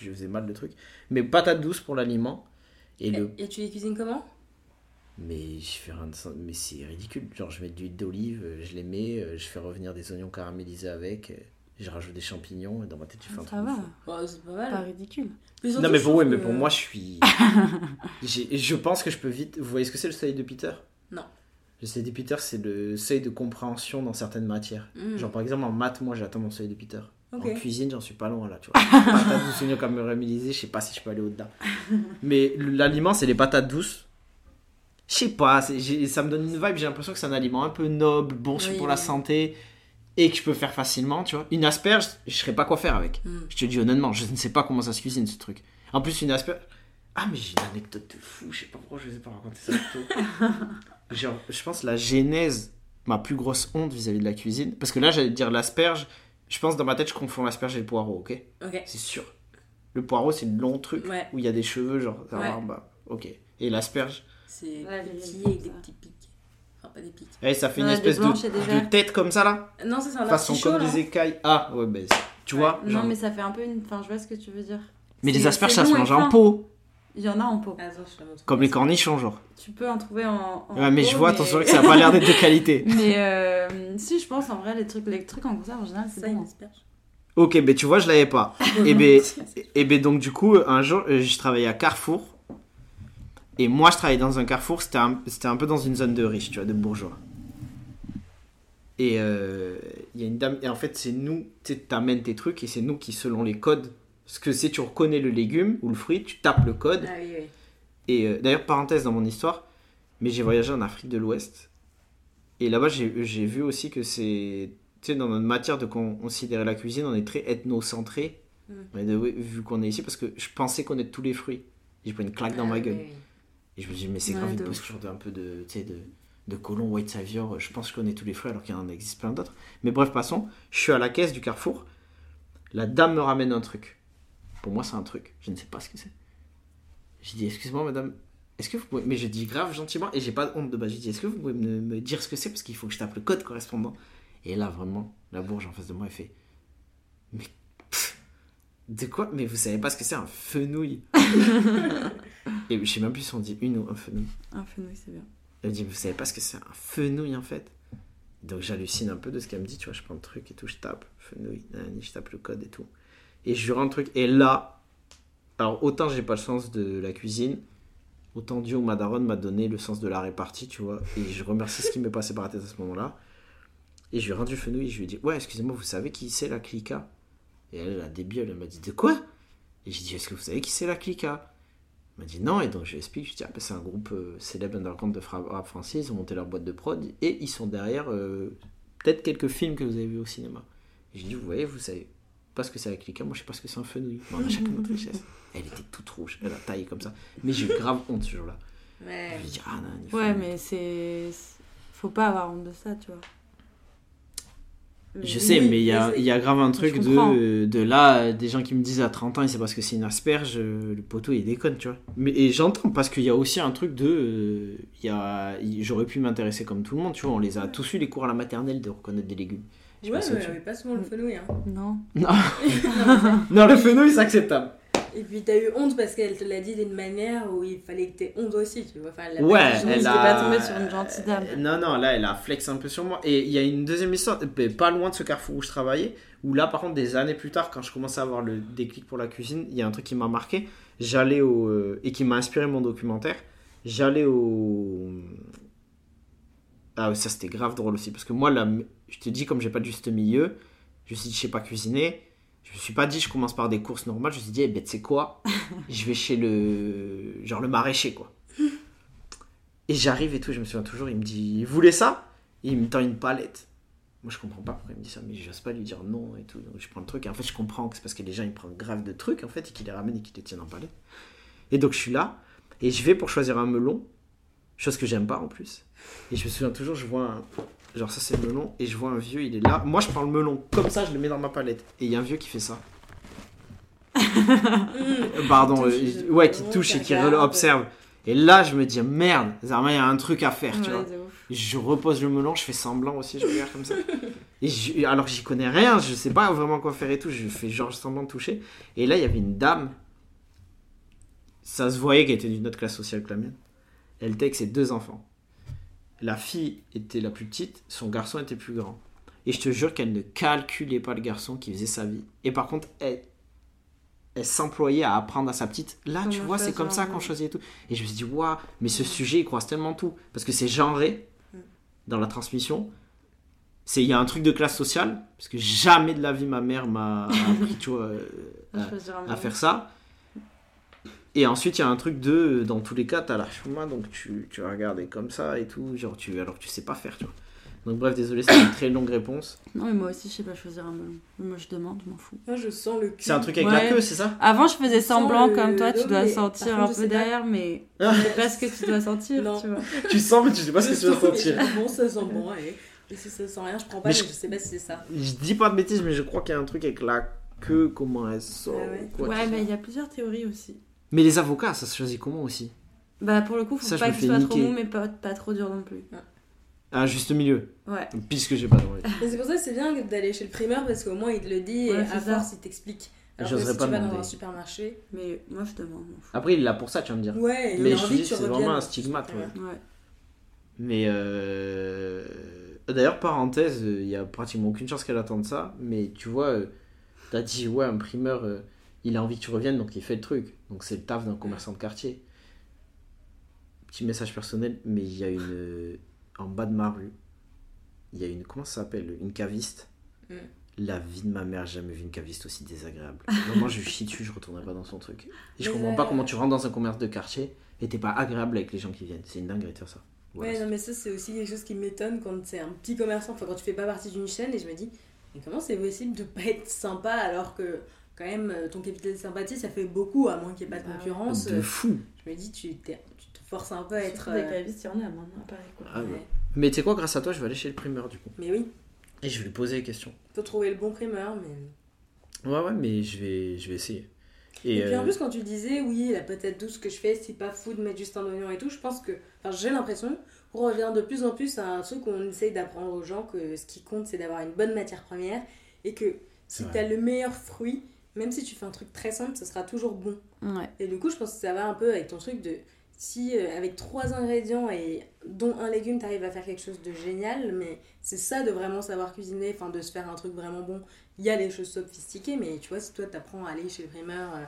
je faisais mal le truc. Mais patates douces pour l'aliment. Et le. Et, et tu les cuisines comment? Mais je fais rien de. Mais c'est ridicule. Genre, je mets de l'huile d'olive, euh, je les mets, euh, je fais revenir des oignons caramélisés avec. euh, Je rajoute des champignons et dans ma tête, je fais un Ça truc va, C'est pas mal. pas ridicule. Mais Non mais pour, ouais, mais que- pour moi je suis... Je pense que je peux vite... Vous voyez ce que c'est le seuil de Peter? Non. Le seuil de Peter c'est le seuil de compréhension dans certaines matières. Mmh. Genre par exemple en maths moi j'attends mon seuil de Peter. Ok. En cuisine j'en suis pas loin là tu vois. patates douces oignons caramélisés je sais pas si je peux aller au-delà. mais l'aliment c'est les patates douces. Je sais pas, ça me donne une vibe, j'ai l'impression que c'est un aliment un peu noble, bon Oui, pour la santé et que je peux faire facilement, tu vois. Une asperge, je saurais pas quoi faire avec. Mmh. Je te dis honnêtement, je ne sais pas comment ça se cuisine ce truc. En plus, une asperge. Ah, mais j'ai une anecdote de fou, je sais pas pourquoi je vais pas raconter ça plutôt. Genre, je pense la genèse, ma plus grosse honte vis-à-vis de la cuisine. Parce que là, j'allais dire l'asperge. Je pense dans ma tête, je confonds l'asperge et le poireau, ok? C'est sûr. Le poireau, c'est le long truc Ouais. où il y a des cheveux, genre, Ouais. bah, ok. Et l'asperge, C'est Ouais, petit avec des petits pics. Enfin, pas des pics. eh, ça fait une espèce et de, tête comme ça là Non, ça c'est un Façon artichaut, comme là. des écailles. Ah, ouais, ben, c'est- tu vois Non, genre- mais ça fait un peu une. Enfin, je vois ce que tu veux dire. Mais les C'est- asperges, c'est ça se et mange en pot. Il y en a en pot. Montre. Comme les cornichons, genre. Tu peux en trouver en. en Ouais, mais pot, je vois, attention, que ça a pas l'air d'être de qualité. Mais euh, si, je pense en vrai, les trucs, les trucs en conserve en général, c'est Ça, bon. une hein. asperge. Ok, ben tu vois, je l'avais pas. et ben, et ben donc du coup, un jour, euh, je travaillais à Carrefour. Et moi, je travaillais dans un Carrefour, c'était un, peu dans une zone de riches, tu vois, de bourgeois. Et euh, il y a une dame, et en fait, c'est nous, tu t'amènes tes trucs, et c'est nous qui, selon les codes, ce que c'est, tu reconnais le légume ou le fruit, tu tapes le code. Ah oui, oui. Et euh, d'ailleurs, parenthèse dans mon histoire, mais j'ai voyagé en Afrique de l'Ouest. Et là-bas, j'ai vu aussi que c'est. Tu sais, dans notre matière de con- considérer la cuisine, on est très ethnocentré. Mm. Oui, vu qu'on est ici, parce que je pensais connaître tous les fruits. J'ai pris une claque dans Ah ma gueule. oui. Et je me dis, mais c'est Ouais, grave une de posture d'un peu de, de, de colon white savior. Je pense que je connais tous les fruits alors qu'il y en existe plein d'autres. Mais bref, passons. Je suis à la caisse du carrefour. La dame me ramène un truc. Pour moi, c'est un truc. Je ne sais pas ce que c'est. J'ai dit, excuse-moi, madame. Est-ce que vous pouvez. Mais je dis grave gentiment et j'ai pas de honte de base. J'ai dit, est-ce que vous pouvez me, me dire ce que c'est parce qu'il faut que je tape le code correspondant. Et là, vraiment, la bourge en face de moi, elle fait. Mais. De quoi? Mais vous savez pas ce que c'est un fenouil Et je sais même plus si on dit une ou un fenouil. Un fenouil, c'est bien. Elle me dit, vous savez pas ce que c'est un fenouil en fait? Donc j'hallucine un peu de ce qu'elle me dit, tu vois, je prends le truc et tout, je tape fenouil, je tape le code et tout. Et je lui rends le truc, et là, alors autant j'ai pas le sens de la cuisine, Autant Dieu ou Madaron m'a donné le sens de la répartie, tu vois. Et je remercie ce qui m'est passé par la tête à ce moment-là. Et je lui ai rendu fenouil et je lui ai dit Ouais, excusez-moi, vous savez qui c'est la Clica? Et elle, la débile, elle m'a dit De quoi? Et j'ai dit Est-ce que vous savez qui c'est la Clica Elle m'a dit Non, et donc je lui explique Je lui dis ah, ben, C'est un groupe euh, célèbre underground de rap français, ils ont monté leur boîte de prod et ils sont derrière euh, peut-être quelques films que vous avez vus au cinéma. Et j'ai dit Vous voyez, vous savez pas ce que c'est la Clica, moi je sais pas ce que c'est un fenouil. Mais on a chacun notre richesse. Elle était toute rouge, elle a taillé comme ça. Mais j'ai eu grave honte ce jour-là. Ouais. Je lui dit Ah non, il Ouais, mais c'est. Faut pas avoir honte de ça, tu vois. Je Mais- sais, Oui, mais il y a, mais c'est- il y a grave un truc Je de, de là, euh, des gens qui me disent à 30 ans, c'est parce que c'est une asperge, euh, le poteau il déconne, tu vois. Mais, et j'entends, parce qu'il y a aussi un truc de. euh, J'aurais pu m'intéresser comme tout le monde, tu vois. On les a tous eu les cours à la maternelle de reconnaître des légumes. Je Ouais, tu- mais pas souvent le fenouil. Hein. Non. Non, le fenouil c'est acceptable. Et puis t'as eu honte parce qu'elle te l'a dit d'une manière où il fallait que t'aies honte aussi, tu vois. Enfin, elle l'a Ouais, pas elle a. pas tombée sur une gentille dame. Euh, Non, non, là, elle a flex un peu sur moi. Et il y a une deuxième histoire, pas loin de ce carrefour où je travaillais, où là, par contre, des années plus tard, quand je commençais à avoir le déclic pour la cuisine, il y a un truc qui m'a marqué. J'allais au. euh, et qui m'a inspiré mon documentaire. J'allais au. Ah, ça, c'était grave drôle aussi. Parce que moi, là, je te dis, comme j'ai pas de juste milieu, je me suis dit, je sais pas cuisiner. Je me suis pas dit, je commence par des courses normales. Je me suis dit, eh ben, tu sais quoi? Je vais chez le. Genre le maraîcher, quoi. Et j'arrive et tout, je me souviens toujours, il me dit, vous voulez ça? Et il me tend une palette. Moi, je comprends pas pourquoi il me dit ça, mais j'ose pas lui dire non et tout. Donc, je prends le truc, et en fait, je comprends que c'est parce que les gens, ils prennent grave de trucs, en fait, et qu'ils les ramènent et qu'ils les tiennent en palette. Et donc, je suis là, et je vais pour choisir un melon, chose que j'aime pas en plus. Et je me souviens toujours, je vois un. Genre, ça, c'est le melon, et je vois un vieux, il est là. Moi, je prends le melon comme ça, je le mets dans ma palette. Et il y a un vieux qui fait ça. Euh, Pardon, euh, je- ouais, qui touche et qui qui regarde. observe. Et là, je me dis, merde, Zarma, il y a un truc à faire, tu Ouais, vois. de ouf. Je repose le melon, je fais semblant aussi, je regarde comme ça. Et je- alors que j'y connais rien, je sais pas vraiment quoi faire et tout, je fais genre semblant de toucher. Et là, il y avait une dame, ça se voyait qu'elle était d'une autre classe sociale que la mienne. Elle était avec ses deux enfants. La fille était la plus petite, son garçon était plus grand. Et je te jure qu'elle ne calculait pas le garçon qui faisait sa vie. Et par contre, elle, elle s'employait à apprendre à sa petite. Là, tu vois, c'est comme ça qu'on choisit et tout. Et je me suis dit, waouh, mais ce sujet, il croise tellement tout. Parce que c'est genré dans la transmission. C'est, il y a un truc de classe sociale. Parce que jamais de la vie, ma mère m'a appris, tu vois, euh, À faire ça. Et ensuite, il y a un truc de, dans tous les cas, t'as la chouma, donc tu, tu vas regarder comme ça et tout, genre tu, alors que tu sais pas faire, tu vois. Donc bref, désolé, c'est une très longue réponse. Non, mais moi aussi, je sais pas choisir un melon. Moi, je demande, je m'en fous. Moi, je sens le cul. C'est un truc avec Ouais. la queue, c'est ça? Avant, je faisais semblant le- comme toi, tu le dois sentir un peu derrière, mais Ah. je sais pas ce que tu dois sentir, Non. tu vois. Tu sens, mais tu sais pas ce que tu mais sentir. Bon, ça sent bon, allez. Et si ça sent rien, je prends pas, Mais mais je- je... sais pas si c'est ça. Je dis pas de bêtises, mais je crois qu'il y a un truc avec la queue, comment elle sort. Ah ouais. mais il y a plusieurs théories aussi. Mais les avocats, ça se choisit comment aussi Bah, pour le coup, faut Ça, pas que ce soit trop mou, mais pas, pas trop dur non plus. Un juste milieu, Ouais. puisque j'ai pas d'envie. Mais c'est pour ça que c'est bien d'aller chez le primeur parce qu'au moins il te le dit Ouais, et à force il t'explique. Alors que si pas tu vas dans un supermarché, Mais moi, je demande. Après, il est là pour ça, tu vas me dire. ouais, il Mais a je dis, que tu c'est vraiment un stigmate, ouais. Ouais. Mais euh... d'ailleurs, parenthèse, il y a pratiquement aucune chance qu'elle attende ça. Mais tu vois, euh, t'as dit, ouais, un primeur, euh, il a envie que tu reviennes, donc il fait le truc. Donc c'est le taf d'un commerçant de quartier. Petit message personnel, mais il y a une. euh, En bas de ma rue, il y a une. Comment ça s'appelle Une caviste. Mm. La vie de ma mère, j'ai jamais vu une caviste aussi désagréable. Vraiment, je chie dessus, je retournerai pas dans son truc. Et je Mais comprends pas comment tu rentres dans un commerce de quartier et t'es pas agréable avec les gens qui viennent. C'est une dinguerie de faire ça. Voilà. Ouais, non, mais ça c'est aussi quelque chose qui m'étonne quand c'est un petit commerçant, enfin quand tu fais pas partie d'une chaîne et je me dis, mais comment c'est possible de pas être sympa alors que quand même euh, ton capital de sympathie ça fait beaucoup à moins qu'il n'y ait pas de Ah ouais. concurrence. de fou. Je me dis, tu, tu te forces un peu à être. Des euh, cavistes, il y en a maintenant, pareil quoi. Ah ouais. ouais. Mais tu sais quoi, grâce à toi, je vais aller chez le primeur du coup. Mais oui, Et je vais lui poser des questions. faut trouver le bon primeur. Mais... Ouais, ouais, mais je vais, je vais essayer. Et, Et puis en euh, plus, quand tu disais, oui, la patate douce que je fais, c'est pas fou de mettre juste un oignon et tout, je pense que, enfin, j'ai l'impression qu'on revient de plus en plus à un truc où on essaye d'apprendre aux gens que ce qui compte, c'est d'avoir une bonne matière première et que si Ouais. t'as le meilleur fruit, même si tu fais un truc très simple, ça sera toujours bon. Ouais. Et du coup, je pense que ça va un peu avec ton truc de si euh, avec trois ingrédients et dont un légume, t'arrives à faire quelque chose de génial, mais c'est ça de vraiment savoir cuisiner, enfin de se faire un truc vraiment bon. Il y a des choses sophistiquées, mais tu vois, si toi t'apprends à aller chez le primeur euh,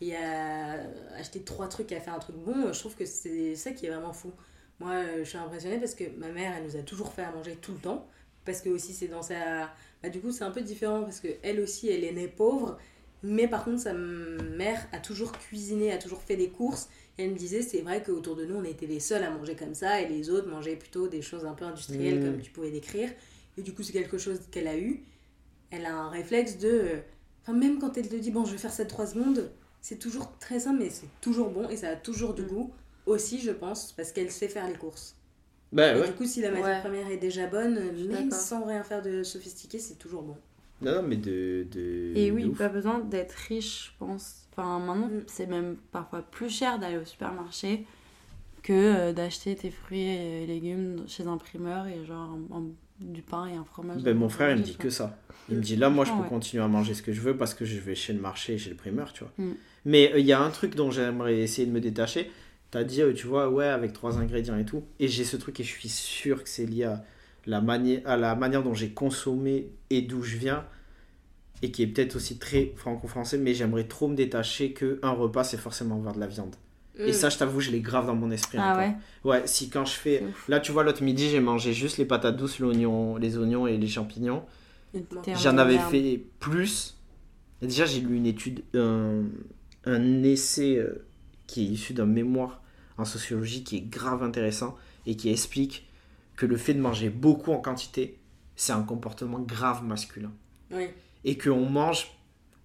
et à acheter trois trucs et à faire un truc bon, je trouve que c'est ça qui est vraiment fou. Moi, euh, je suis impressionnée parce que ma mère, elle nous a toujours fait à manger tout le temps. Parce que aussi, c'est dans sa. Bah, du coup, c'est un peu différent parce que elle aussi, elle est née pauvre. Mais par contre, sa mère a toujours cuisiné, a toujours fait des courses. Et elle me disait, c'est vrai qu'autour de nous, on était les seuls à manger comme ça. Et les autres mangeaient plutôt des choses un peu industrielles, Mmh. comme tu pouvais décrire. Et du coup, c'est quelque chose qu'elle a eu. Elle a un réflexe de. euh, Enfin, même quand elle te dit, bon, je vais faire ça de 3 secondes, c'est toujours très simple, mais c'est toujours bon et ça a toujours du Mm. goût. Aussi, je pense, parce qu'elle sait faire les courses. Bah Et ouais. du coup, si la matière Ouais. première est déjà bonne, même sans rien faire de sophistiqué, c'est toujours bon. Non, non, mais de. de Et de oui, ouf. pas besoin d'être riche, je pense. Enfin, maintenant, Mm. c'est même parfois plus cher d'aller au supermarché que euh, d'acheter tes fruits et légumes chez un primeur et genre du pain et un fromage. Ben, mon frère, il me dit que ça. Il me dit là, moi, je Ah peux ouais. continuer à manger ce que je veux parce que je vais chez le marché, chez le primeur, tu vois. Mm. Mais euh, il y a un truc dont j'aimerais essayer de me détacher. T'as dit, euh, tu vois, ouais, avec trois ingrédients et tout. Et j'ai ce truc et je suis sûr que c'est lié à la, mani- à la manière dont j'ai consommé et d'où je viens. Et qui est peut-être aussi très franco-français, mais j'aimerais trop me détacher que un repas, c'est forcément avoir de la viande. Mm. Et ça, je t'avoue, je l'ai grave dans mon esprit. Ah encore. ouais Ouais, si quand je fais. Là, tu vois, l'autre midi, j'ai mangé juste les patates douces, l'oignon, les oignons et les champignons. J'en avais merde. fait plus. Et déjà, j'ai lu une étude, un, un essai euh, qui est issu d'un mémoire en sociologie qui est grave intéressant et qui explique que le fait de manger beaucoup en quantité, c'est un comportement grave masculin. Oui. Et qu'on mange.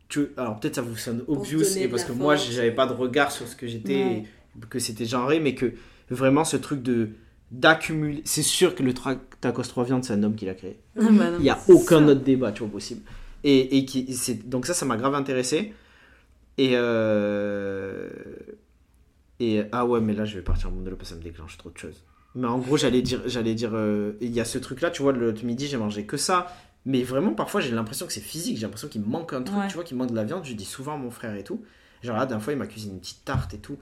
Que, alors peut-être ça vous sonne obvious, et parce que moi force. j'avais pas de regard sur ce que j'étais, que c'était genré, mais que vraiment ce truc de d'accumuler. C'est sûr que le tacos 3 viandes, c'est un homme qui l'a créé. Ah bah non, Il n'y a aucun ça. autre débat, tu vois, possible. Et, et qui, c'est, donc ça, ça m'a grave intéressé. Et, euh, et ah ouais, mais là, je vais partir en monologue parce que ça me déclenche trop de choses. Mais en gros, j'allais dire, j'allais dire, euh, il y a ce truc-là, tu vois, le midi, j'ai mangé que ça. Mais vraiment, parfois, j'ai l'impression que c'est physique. J'ai l'impression qu'il me manque un truc, Ouais. tu vois, qu'il manque de la viande. Je dis souvent à mon frère et tout. Genre là, d'un fois, il m'a cuisiné une petite tarte et tout.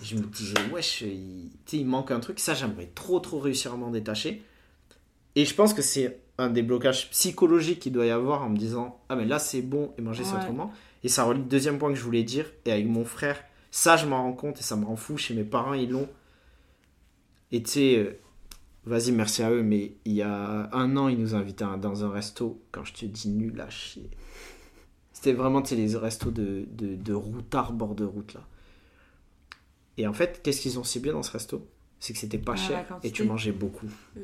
Et je me disais, wesh, il, tu sais, il manque un truc. Ça, j'aimerais trop, trop réussir à m'en détacher. Et je pense que c'est un des blocages psychologiques qu'il doit y avoir en me disant, ah, mais là, c'est bon et manger, c'est Ouais. autrement. Et ça relie le deuxième point que je voulais dire. Et avec mon frère, ça, je m'en rends compte et ça me rend fou. Chez mes parents, ils l'ont. Et tu sais, euh, vas-y, merci à eux, mais il y a un an, ils nous invitaient dans un resto. Quand je te dis nul à chier. C'était vraiment, tu sais, les restos de, de, de routards bord de route, là. Et en fait, qu'est-ce qu'ils ont si bien dans ce resto? C'est que c'était pas Ah, cher et tu mangeais beaucoup. Mm.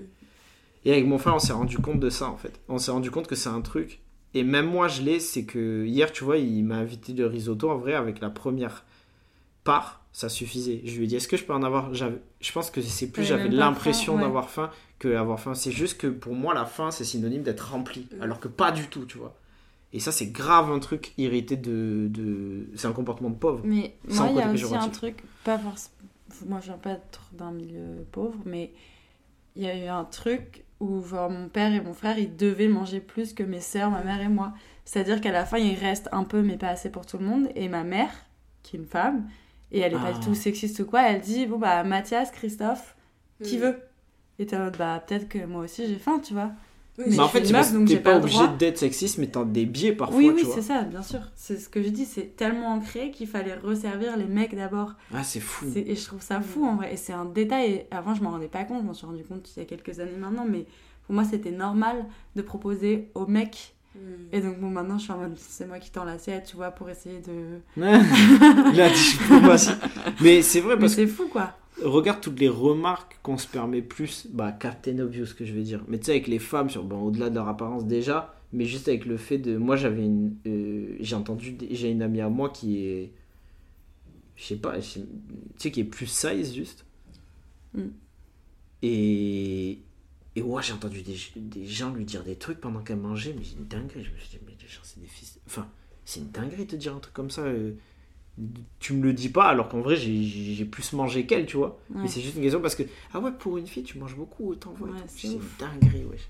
Et avec mon frère, on s'est rendu compte de ça, en fait. On s'est rendu compte que c'est un truc. Et même moi, je l'ai, c'est que hier, tu vois, il m'a invité de risotto. En vrai, avec la première part, ça suffisait. Je lui ai dit, est-ce que je peux en avoir Je pense que c'est plus, j'avais l'impression ouais. d'avoir faim que avoir faim. C'est juste que pour moi, la faim, c'est synonyme d'être rempli. Mm. Alors que pas du tout, tu vois. Et ça, c'est grave un truc irrité de. de... C'est un comportement de pauvre. Mais moi, il y a aussi un truc, pas forcément. Moi, je viens pas être d'un milieu pauvre, mais il y a eu un truc où genre, mon père et mon frère, ils devaient manger plus que mes sœurs, ma mère et moi. C'est-à-dire qu'à la fin, il reste un peu, mais pas assez pour tout le monde. Et ma mère, qui est une femme, et elle est pas Ah. du tout sexiste ou quoi, elle dit Bon, bah, Mathias, Christophe, qui Mm. veut? Et t'es en mode, bah, peut-être que moi aussi j'ai faim, tu vois. Oui, Mais Mais en je fait, t'es pas pas obligé d'être sexiste, mais t'as des biais parfois, oui, tu oui, vois. c'est ça, bien sûr. C'est ce que je dis, c'est tellement ancré qu'il fallait resservir les mecs d'abord. Ah, c'est fou. C'est- Et je trouve ça fou en vrai. Et c'est un détail. Avant, je m'en rendais pas compte. Je m'en suis rendu compte il y a quelques années maintenant. Mais pour moi, c'était normal de proposer aux mecs. Et donc, bon, maintenant, je suis en mode, c'est moi qui tends l'assiette, tu vois, pour essayer de. Pas si- Mais c'est vrai parce que c'est fou, quoi. regarde toutes les remarques qu'on se permet plus. Bah, Captain Obvious, ce que je veux dire. Mais tu sais, avec les femmes, sur, bon, au-delà de leur apparence déjà, mais juste avec le fait de. Moi, j'avais une. euh, j'ai entendu. J'ai une amie à moi qui est. Je sais pas, tu sais, qui est plus size juste. Mm. Et. Et ouais, j'ai entendu des, des gens lui dire des trucs pendant qu'elle mangeait, mais c'est une dinguerie. Je me suis dit, mais les gens, c'est des fils. Enfin, c'est une dinguerie de te dire un truc comme ça. euh, tu me le dis pas, alors qu'en vrai, j'ai- plus mangé qu'elle, tu vois. Ouais. Mais c'est juste une question parce que, ah ouais, pour une fille, tu manges beaucoup, autant ouais. Ouais, c'est une dinguerie, wesh.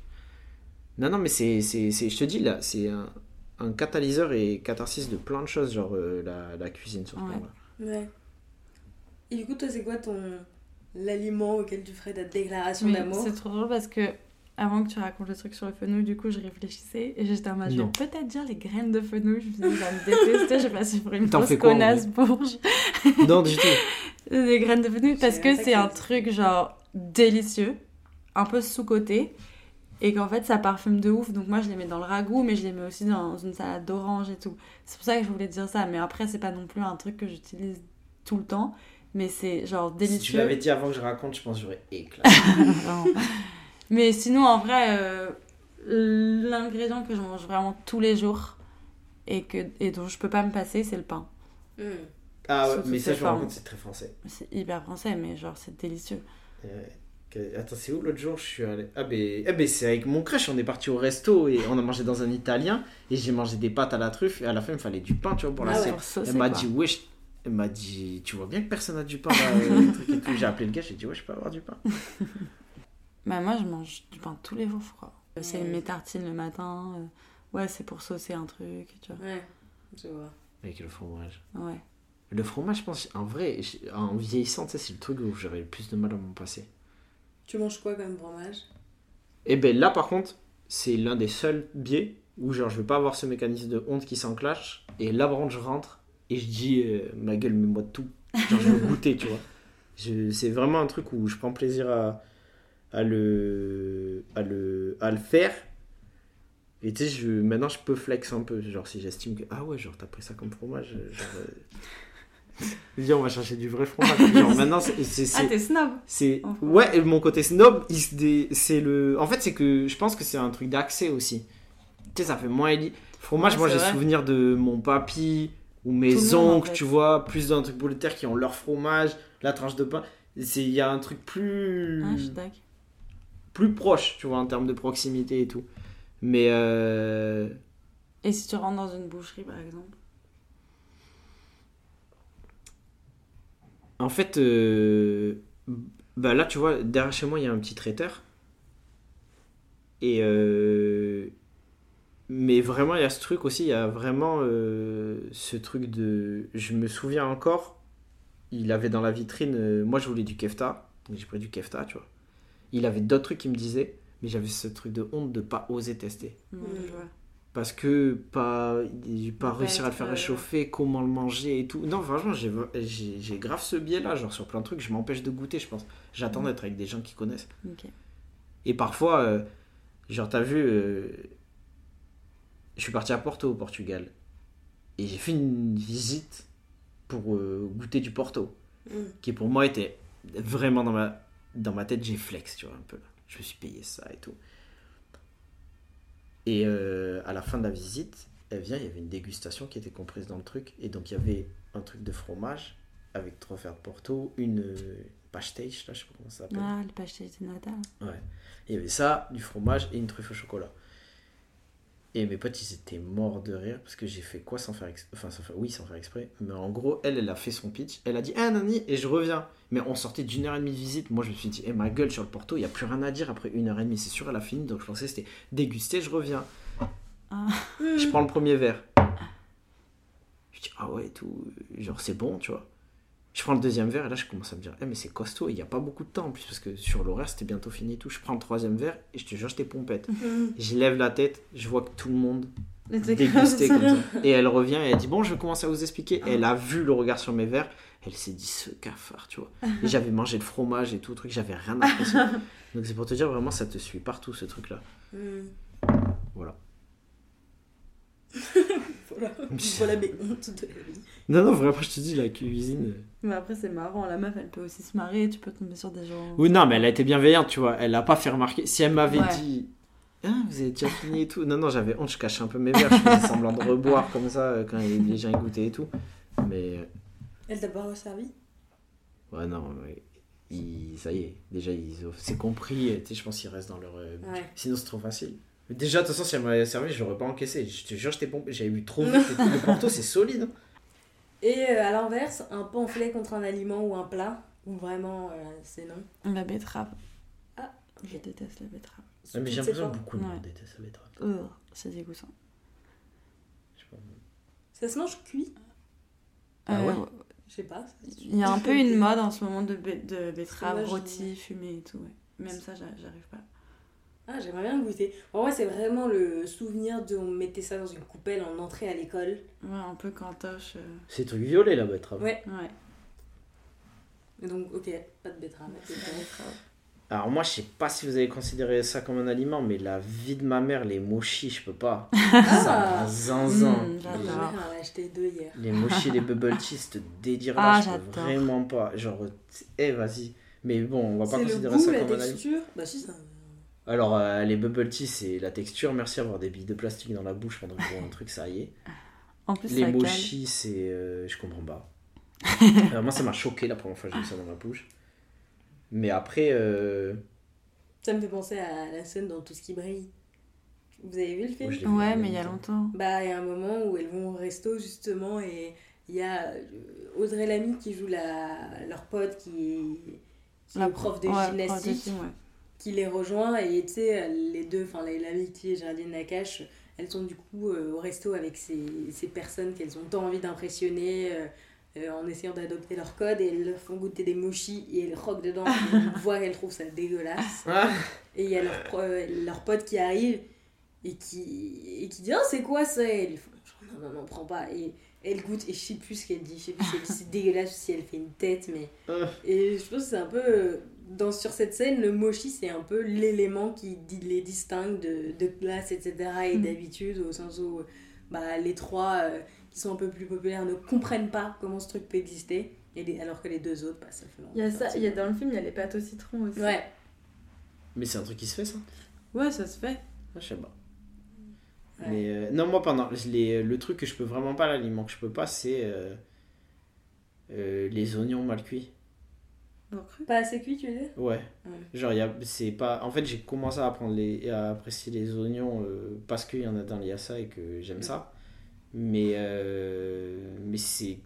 Non, non, mais c'est, je te dis là, c'est un, un catalyseur et catharsis de plein de choses, genre euh, la, la cuisine sur ce Ouais. plan-là. Ouais. Et du coup, toi, c'est quoi ton l'aliment auquel tu ferais ta déclaration d'amour c'est trop drôle parce que avant que tu racontes le truc sur le fenouil, du coup, je réfléchissais et j'étais en mode, je vais peut-être dire les graines de fenouil. Je me suis dit, il va me détester, je vais passer pour une grosse connasse bourge. Non, du tout. Des graines de fenouil parce que c'est un truc genre délicieux, un peu sous-côté et qu'en fait ça parfume de ouf. Donc moi je les mets dans le ragoût, mais je les mets aussi dans une salade d'orange et tout. C'est pour ça que je voulais dire ça. Mais après, c'est pas non plus un truc que j'utilise tout le temps, mais c'est genre Si tu délicieux. l'avais dit avant que je raconte, je pense que j'aurais éclaté. Mais sinon, en vrai, euh, l'ingrédient que je mange vraiment tous les jours et, que, et dont je peux pas me passer, c'est le pain. Hmm. Ah ouais, Surtout mais ça, je me rends compte, c'est très français. C'est hyper français, mais genre c'est délicieux. Euh, Attends, c'est où l'autre jour je suis allé Ah, ben, eh ben, c'est avec mon crush, on est parti au resto et on a mangé dans un italien et j'ai mangé des pâtes à la truffe et à la fin il me fallait du pain, tu vois, pour Ah la ouais. saucer, Elle m'a dit, wesh, elle m'a dit, tu vois bien que personne n'a du pain euh. J'ai appelé le gars, j'ai dit, ouais, je peux avoir du pain. Bah moi je mange du pain tous les jours je crois. C'est Ouais. mes tartines le matin. euh, Ouais c'est pour saucer un truc, tu vois. Ouais, je vois. Avec le fromage. Ouais. Le fromage, je pense, en vrai, j'ai- en vieillissant, c'est le truc où j'aurais le plus de mal à m'en passer. Tu manges quoi comme fromage? Et ben là, par contre, c'est l'un des seuls biais où, genre, je veux pas avoir ce mécanisme de honte qui s'enclenche. Et là, par contre, je rentre et je dis, euh, ma gueule, mets-moi tout. Genre, je veux goûter, tu vois. Je- C'est vraiment un truc où je prends plaisir à, à, le, à, le, à le faire. Et tu sais, je, maintenant, je peux flex un peu. Genre, si j'estime que, ah ouais, genre, t'as pris ça comme fromage. Genre, euh, Viens, on va chercher du vrai fromage. Genre, maintenant, c'est. c'est- Ah t'es snob c'est ouais, et mon côté snob, dé- c'est le. En fait, c'est que je pense que c'est un truc d'accès aussi. Tu sais, ça fait moins. Fromage, Ouais, moi j'ai vrai. souvenir de mon papy ou mes en oncles, fait. tu vois, plus dans un truc bout de terre qui ont leur fromage, la tranche de pain. C'est il y a un truc plus Ah plus proche, tu vois, en termes de proximité et tout. Mais euh... Et si tu rentres dans une boucherie par exemple? En fait, euh, bah là, tu vois, derrière chez moi, il y a un petit traiteur. Et. euh, Mais vraiment, il y a ce truc aussi, il y a vraiment euh, ce truc de. Je me souviens encore, il avait dans la vitrine. euh, Moi, je voulais du kefta, donc j'ai pris du kefta, tu vois. Il avait d'autres trucs qui me disaient, mais j'avais ce truc de honte de pas oser tester. Mm. je vois. Parce que pas, pas Pas réussir à le faire euh, réchauffer, comment le manger et tout. Non, franchement, j'ai grave ce biais-là, genre sur plein de trucs, je m'empêche de goûter, je pense. J'attends Mhm. d'être avec des gens qui connaissent. Et parfois, euh, genre, t'as vu, euh, je suis parti à Porto, au Portugal. Et j'ai fait une visite pour euh, goûter du Porto, Hmm. qui pour moi était vraiment dans ma, dans ma tête, j'ai flex, tu vois, un peu. Je me suis payé ça et tout. Et euh, à la fin de la visite, elle vient, il y avait une dégustation qui était comprise dans le truc. Et donc, il y avait un truc de fromage avec trois fers de Porto, une euh, là, je sais pas comment ça s'appelle. Ah le pastel de Natal. Ouais. Il y avait ça, du fromage et une truffe au chocolat. Et mes potes, ils étaient morts de rire parce que j'ai fait quoi sans faire exprès Enfin, sans faire... oui, sans faire exprès. Mais en gros, elle, elle a fait son pitch. Elle a dit, ah, nani, et je reviens. Mais on sortait d'une heure et demie de visite. Moi, je me suis dit, eh, ma gueule sur le porto, il n'y a plus rien à dire après une heure et demie. C'est sûr, elle a fini. Donc, je pensais c'était déguster, je reviens. Ah. Je prends le premier verre. Je dis, ah ouais, tout. Genre, c'est bon, tu vois. Je prends le deuxième verre et là, je commence à me dire, eh, mais c'est costaud. Il n'y a pas beaucoup de temps en plus parce que sur l'horaire, c'était bientôt fini et tout. Je prends le troisième verre et je te jure, j'étais pompette. Hmm. Je lève la tête, je vois que tout le monde dégustait comme ça. Et elle revient et elle dit Bon, je vais commencer à vous expliquer. Et elle a vu le regard sur mes verres. Elle s'est dit Ce cafard, tu vois. Et j'avais mangé le fromage et tout, truc, j'avais rien apprécié. Donc c'est pour te dire, vraiment, ça te suit partout ce truc-là. Hmm. Voilà. Voilà. voilà mes hontes de la vie. Non, non, vraiment, je te dis, la cuisine. euh. Mais après c'est marrant, la meuf elle peut aussi se marrer, tu peux tomber sur des gens. Oui, non, mais elle a été bienveillante, tu vois. Elle a pas fait remarquer. Si elle m'avait Ouais. dit Ah, vous avez déjà fini et tout. Non, non, j'avais honte, je cachais un peu mes verres. Je faisais semblant de reboire comme ça euh, quand les gens y goûtaient et tout. Mais euh, Elle t'a pas resservi? Ouais, non. Ils- ça y est, déjà, ils ont- c'est compris, tu sais, je pense qu'ils restent dans leur... Ouais. Sinon, c'est trop facile. Mais Déjà, de toute façon, si elle m'avait servi, j'aurais pas encaissé. Je te jure, j'étais pompé, j'avais bu trop vite. Le Porto, c'est solide. hein. Et euh, à l'inverse, un pamphlet contre un aliment ou un plat Ou vraiment, euh, c'est non La betterave. Ah, Je déteste la betterave. Ouais, mais j'ai l'impression que beaucoup de monde Ouais. déteste la betterave. Ugh, c'est dégoûtant. Je sais pas. Ça se mange cuit? Ah Euh, ouais? Je sais pas. Il y a un peu une mode en ce moment de, be- de betterave rôtie, fumée et tout. ouais. Même ça, j'a- j'arrive pas. Ah, j'aimerais bien le goûter. Pour moi, c'est vraiment le souvenir de on mettait ça dans une coupelle en entrée à l'école. Ouais, un peu cantoche. euh, C'est truc violet la betterave. Ouais. Ouais. Et donc, ok, pas de betterave. C'est. Alors moi, je sais pas si vous avez considéré ça comme un aliment, mais la vie de ma mère, les mochis, je peux pas. Ça Ah zinzin. Mm, Ma j'adore. mère en a acheté deux hier. Les mochis, les bubble tea, ce délire là, Ah, je peux j'adore. vraiment pas. Genre, eh vas-y. Mais bon, on va pas C'est le considérer goût, ça la comme un aliment. texture? Bah, si, ça. Alors, euh, les bubble tea, c'est la texture. Merci d'avoir des billes de plastique dans la bouche pendant que je bois un truc, ça y est. En plus, Les mochis, c'est. euh, je comprends pas. Alors, moi, ça m'a choqué la première fois que j'ai eu ça dans ma bouche. Mais après, euh, Ça me fait penser à la scène dans Tout ce qui brille. Vous avez vu le film? Vu Ouais, il y a mais il y a longtemps. Bah, il y a un moment où elles vont au resto justement et il y a Audrey Lamy qui joue la, leur pote qui, qui est prof de ouais, prof de gymnastique gym, ouais. Qui les rejoint et tu sais, les deux, enfin la- l'amitié et Géraldine Nakache, elles sont du coup euh, au resto avec ces, ces personnes qu'elles ont tant envie d'impressionner euh, euh, en essayant d'adopter leur code et elles leur font goûter des mochis et elles roquent dedans et on voit qu'elles trouvent ça dégueulasse. Ah, Et il y a leur, pro- euh, leur pote qui arrive et qui, et qui dit Oh, c'est quoi ça? Et ils font genre, Non, non, non, prends pas. Et elle goûte et je sais plus ce qu'elle dit. Je sais plus c'est dégueulasse ou si elle fait une tête. mais Ah. Et je pense que c'est un peu. Dans, sur cette scène, le mochi, c'est un peu l'élément qui les distingue de, de classe, etc. et Mm. d'habitude, au sens où bah, les trois euh, qui sont un peu plus populaires ne comprennent pas comment ce truc peut exister. Et les- alors que les deux autres, bah, ça fait Il y a longtemps. ça, il y a dans le film, il y a les pâtes au citron aussi. Ouais. mais c'est un truc qui se fait, ça? Ouais, ça se fait. Ah, Je sais pas. Ouais. Mais euh, non, moi, pendant les, le truc que je peux vraiment pas, l'aliment que je peux pas, c'est euh, euh, les oignons mal cuits. Bon. Pas assez cuit, tu veux dire? Ouais. Ouais. Genre, y a, c'est pas. En fait, j'ai commencé à apprendre les, à apprécier les oignons euh, parce qu'il y en a dans l'IASA et que j'aime ça. Mais, euh, mais c'est.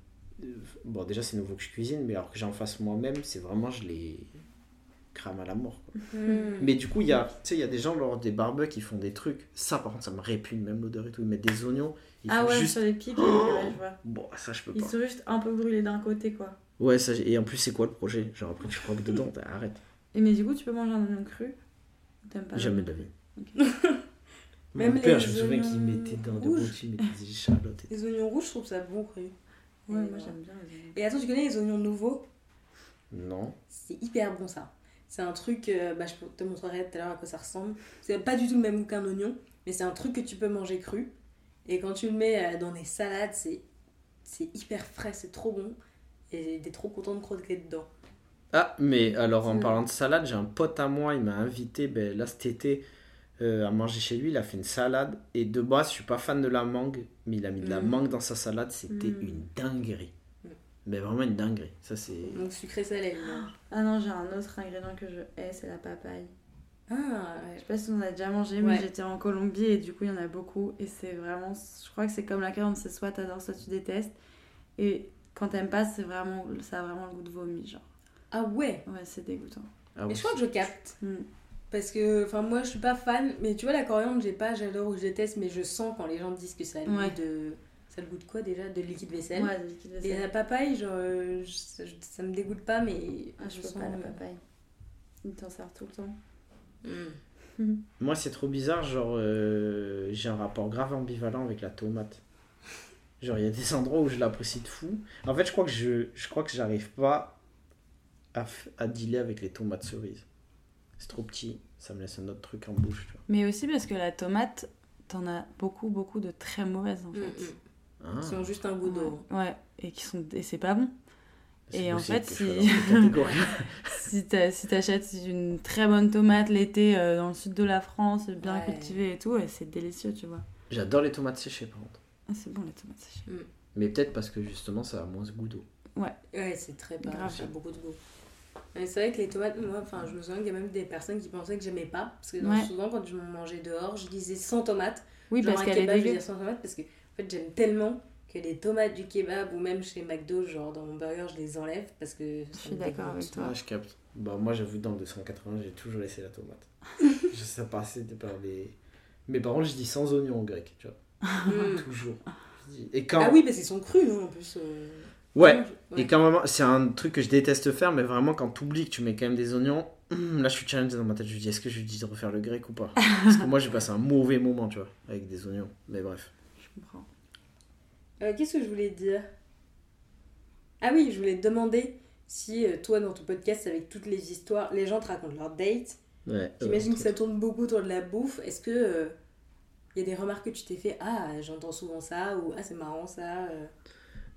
euh, Bon, déjà, c'est nouveau que je cuisine, mais alors que j'en fasse moi-même, c'est vraiment. Je les crame à la mort. quoi. Mm. Mais du coup, il y a, tu sais, il y a des gens lors des barbecues qui font des trucs. Ça, par contre, ça me répugne, même l'odeur et tout. Ils mettent des oignons. Ils Ah font ouais, juste. sur les pics, ouais, je vois. Bon, ça, je peux Ils pas. sont juste un peu brûlés d'un côté, quoi. Ouais, ça, et en plus, c'est quoi le projet? Genre, après, tu croques dedans, t'as- arrête. Et mais du coup, tu peux manger un oignon cru? T'aimes pas Jamais de la vie. Ok. Même Mon père, les je me souviens qu'il oignons mettait dans des rouges. rôtis, il mettait des échalotes. et- Les oignons rouges, je trouve ça bon cru. Ouais, Et moi voilà. j'aime bien les oignons. Et attends, tu connais les oignons nouveaux? Non. C'est hyper bon ça. C'est un truc, euh, bah, je te montrerai tout à l'heure à quoi ça ressemble. C'est pas du tout le même goût qu'un oignon, mais c'est un truc que tu peux manger cru. Et quand tu le mets euh, dans des salades, c'est c'est hyper frais, c'est trop bon. Et t'es trop content de croquer dedans. Ah, mais alors en parlant de salade, j'ai un pote à moi, il m'a invité ben, là cet été euh, à manger chez lui. Il a fait une salade et de base, je suis pas fan de la mangue, mais il a mis de la Mm. mangue dans sa salade. C'était Mm. une dinguerie. Mm. Mais vraiment une dinguerie. Ça, c'est. Donc sucré salé. non Ah non, j'ai un autre ingrédient que je hais, c'est la papaye. Ah, Je ouais. sais pas si on a déjà mangé, mais Ouais. j'étais en Colombie et du coup il y en a beaucoup. Et c'est vraiment. Je crois que c'est comme la carotte, c'est soit t'adores, soit tu détestes. Et quand t'aimes pas, c'est vraiment, ça a vraiment le goût de vomi, genre. Ah ouais? Ouais, c'est dégoûtant. Ah je crois que je capte. Mm. Parce que, enfin, moi je suis pas fan, mais tu vois, la coriandre, j'ai pas, j'adore ou je déteste, mais je sens quand les gens disent que ça a le Ouais. goût de. Ça a le goût de quoi déjà De liquide vaisselle? Ouais, du liquide Et vaisselle. la papaye, genre, euh, je- je- ça me dégoûte pas, mais. Ah, je peux sens- pas la papaye. Il t'en sert tout le temps. Mm. Moi, c'est trop bizarre. Genre, euh, j'ai un rapport grave ambivalent avec la tomate. Genre, il y a des endroits où je l'apprécie de fou. En fait, je crois que je, je crois que j'arrive pas à, à dealer avec les tomates cerises. C'est trop petit. Ça me laisse un autre truc en bouche. Tu vois. Mais aussi parce que la tomate, t'en as beaucoup, beaucoup de très mauvaises en Mm, fait. mm. Ah, Qui ont juste un goût d'eau. Ouais, ouais, et qui sont et c'est pas bon. et en fait, si-. Si t'achètes une très bonne tomate l'été euh, dans le sud de la France, bien Ouais. cultivée et tout, c'est délicieux, tu vois. J'adore les tomates séchées, par contre. Ah, c'est bon les tomates séchées. Mais peut-être parce que justement, ça a moins ce goût d'eau. Ouais, c'est très pas. Grave. Ça a beaucoup de goût. Mais c'est vrai que les tomates, moi, enfin, je me souviens qu'il y a même des personnes qui pensaient que j'aimais pas. Parce que Ouais. souvent, quand je mangeais dehors, je disais sans tomate. Oui, Genre parce un qu'elle est kebab, je dégueu. disais sans tomate parce que en fait, j'aime tellement que les tomates du kebab ou même chez McDo, genre dans mon burger, je les enlève parce que. Je suis d'accord avec toi. Ah, je capte. Bah, moi, j'avoue, dans le 280, j'ai toujours laissé la tomate. je sais pas, c'était par les. Mais par contre, je dis sans oignon en grec, tu vois. Mm. Toujours. Et quand. Ah oui, parce qu'ils sont crus, non, en plus. euh. Ouais. Ouais. Et quand vraiment, c'est un truc que je déteste faire, mais vraiment quand tu oublies que tu mets quand même des oignons, hum, là je suis challengé dans ma tête. Je me dis, est-ce que je lui dis de refaire le grec ou pas? Parce que moi j'ai passé un mauvais moment, tu vois, avec des oignons. Mais bref. Je comprends. Euh, Qu'est-ce que je voulais te dire? Ah oui, je voulais te demander si euh, toi, dans ton podcast, avec toutes les histoires, les gens te racontent leur date. Ouais. J'imagine que ça tourne beaucoup autour de la bouffe. Est-ce que il y a des remarques que tu t'es fait Ah, j'entends souvent ça, ou Ah, c'est marrant ça euh.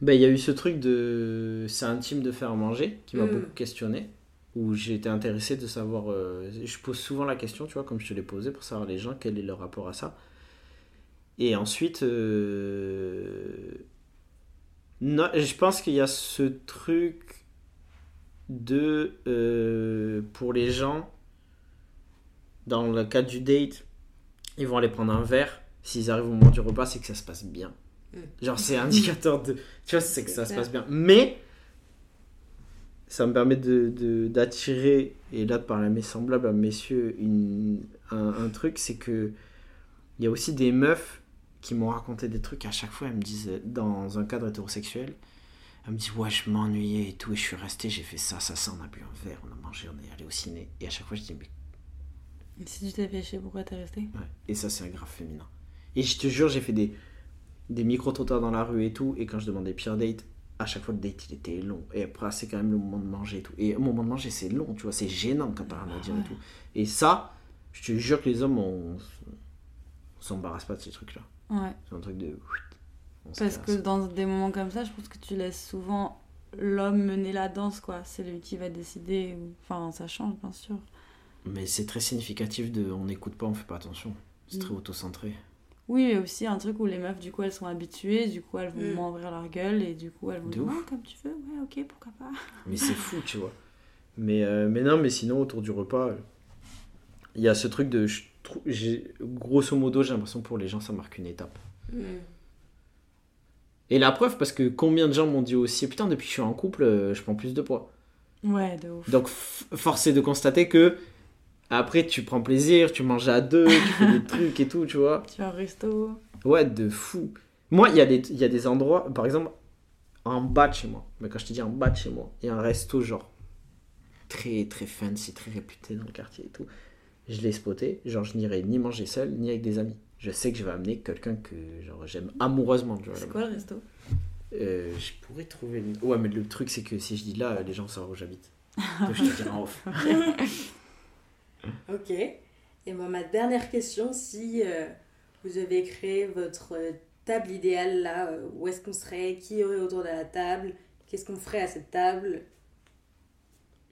Bah, il y a eu ce truc de. C'est intime de faire manger qui m'a Mm. beaucoup questionné. Où j'ai été intéressé de savoir. euh, Je pose souvent la question, tu vois, comme je te l'ai posé, pour savoir les gens, quel est leur rapport à ça. Et ensuite. euh, Non, je pense qu'il y a ce truc de. euh, Pour les gens, dans le cadre du date, ils vont aller prendre un verre. S'ils arrivent au moment du repas, c'est que ça se passe bien. Mm. Genre, c'est indicateur de. Tu vois, c'est que ça se passe bien. Mais, ça me permet de, de- d'attirer, et là, de parler à mes semblables, à messieurs, une, un, un truc, c'est que. Il y a aussi des meufs qui m'ont raconté des trucs. À chaque fois, elles me disent, dans un cadre hétérosexuel, elles me disent, ouais, je m'ennuyais et tout, et je suis resté, j'ai fait ça, ça, ça, on a bu un verre, on a mangé, on est allé au ciné. Et à chaque fois, je dis, mais si tu t'es fait chier, pourquoi t'es resté? Ouais. Et ça, c'est un grave féminin. Et je te jure, j'ai fait des, des micro-trottoirs dans la rue et tout. Et quand je demandais pire date, à chaque fois, le date, il était long. Et après, c'est quand même le moment de manger et tout. Et au moment de manger, c'est long, tu vois. C'est gênant quand t'as rien à dire et tout. Et ça, je te jure que les hommes, on, on s'embarrasse pas de ces trucs-là. Ouais. C'est un truc de. Parce que dans des moments comme ça, je pense que tu laisses souvent l'homme mener la danse, quoi. C'est lui qui va décider. Enfin, ça change, bien sûr. Mais c'est très significatif de. On n'écoute pas, on fait pas attention. C'est Mm. très auto-centré. Oui, mais aussi un truc où les meufs, du coup, elles sont habituées, du coup, elles vont Mm. moins ouvrir leur gueule, et du coup, elles vont De dire, ouf. Ah, comme tu veux, ouais, ok, pourquoi pas. Mais c'est fou, tu vois. Mais, euh, mais non, mais sinon, autour du repas, il y a ce truc de. je grosso modo, j'ai l'impression pour les gens, ça marque une étape. Hmm. Et la preuve, parce que combien de gens m'ont dit aussi Putain, depuis que je suis en couple, euh, je prends plus de poids. Ouais, de ouf. Donc, force est de constater que. Après, tu prends plaisir, tu manges à deux, tu fais des trucs et tout, tu vois. Tu vas au resto. Ouais, de fou. Moi, il y, a des- y a des endroits, par exemple, en bas de chez moi, mais quand je te dis en bas de chez moi, il y a un resto genre très très fancy, très réputé dans le quartier et tout. Je l'ai spoté, genre je n'irai ni manger seul, ni avec des amis. Je sais que je vais amener quelqu'un que genre j'aime amoureusement. C'est quoi le resto? Euh, Je pourrais trouver. Ouais, mais le truc c'est que si je dis là, les gens sauront où j'habite. Donc je te dirai en off. Ok. Et moi, ma dernière question, si euh, vous avez créé votre table idéale là, euh, où est-ce qu'on serait Qui y aurait autour de la table Qu'est-ce qu'on ferait à cette table?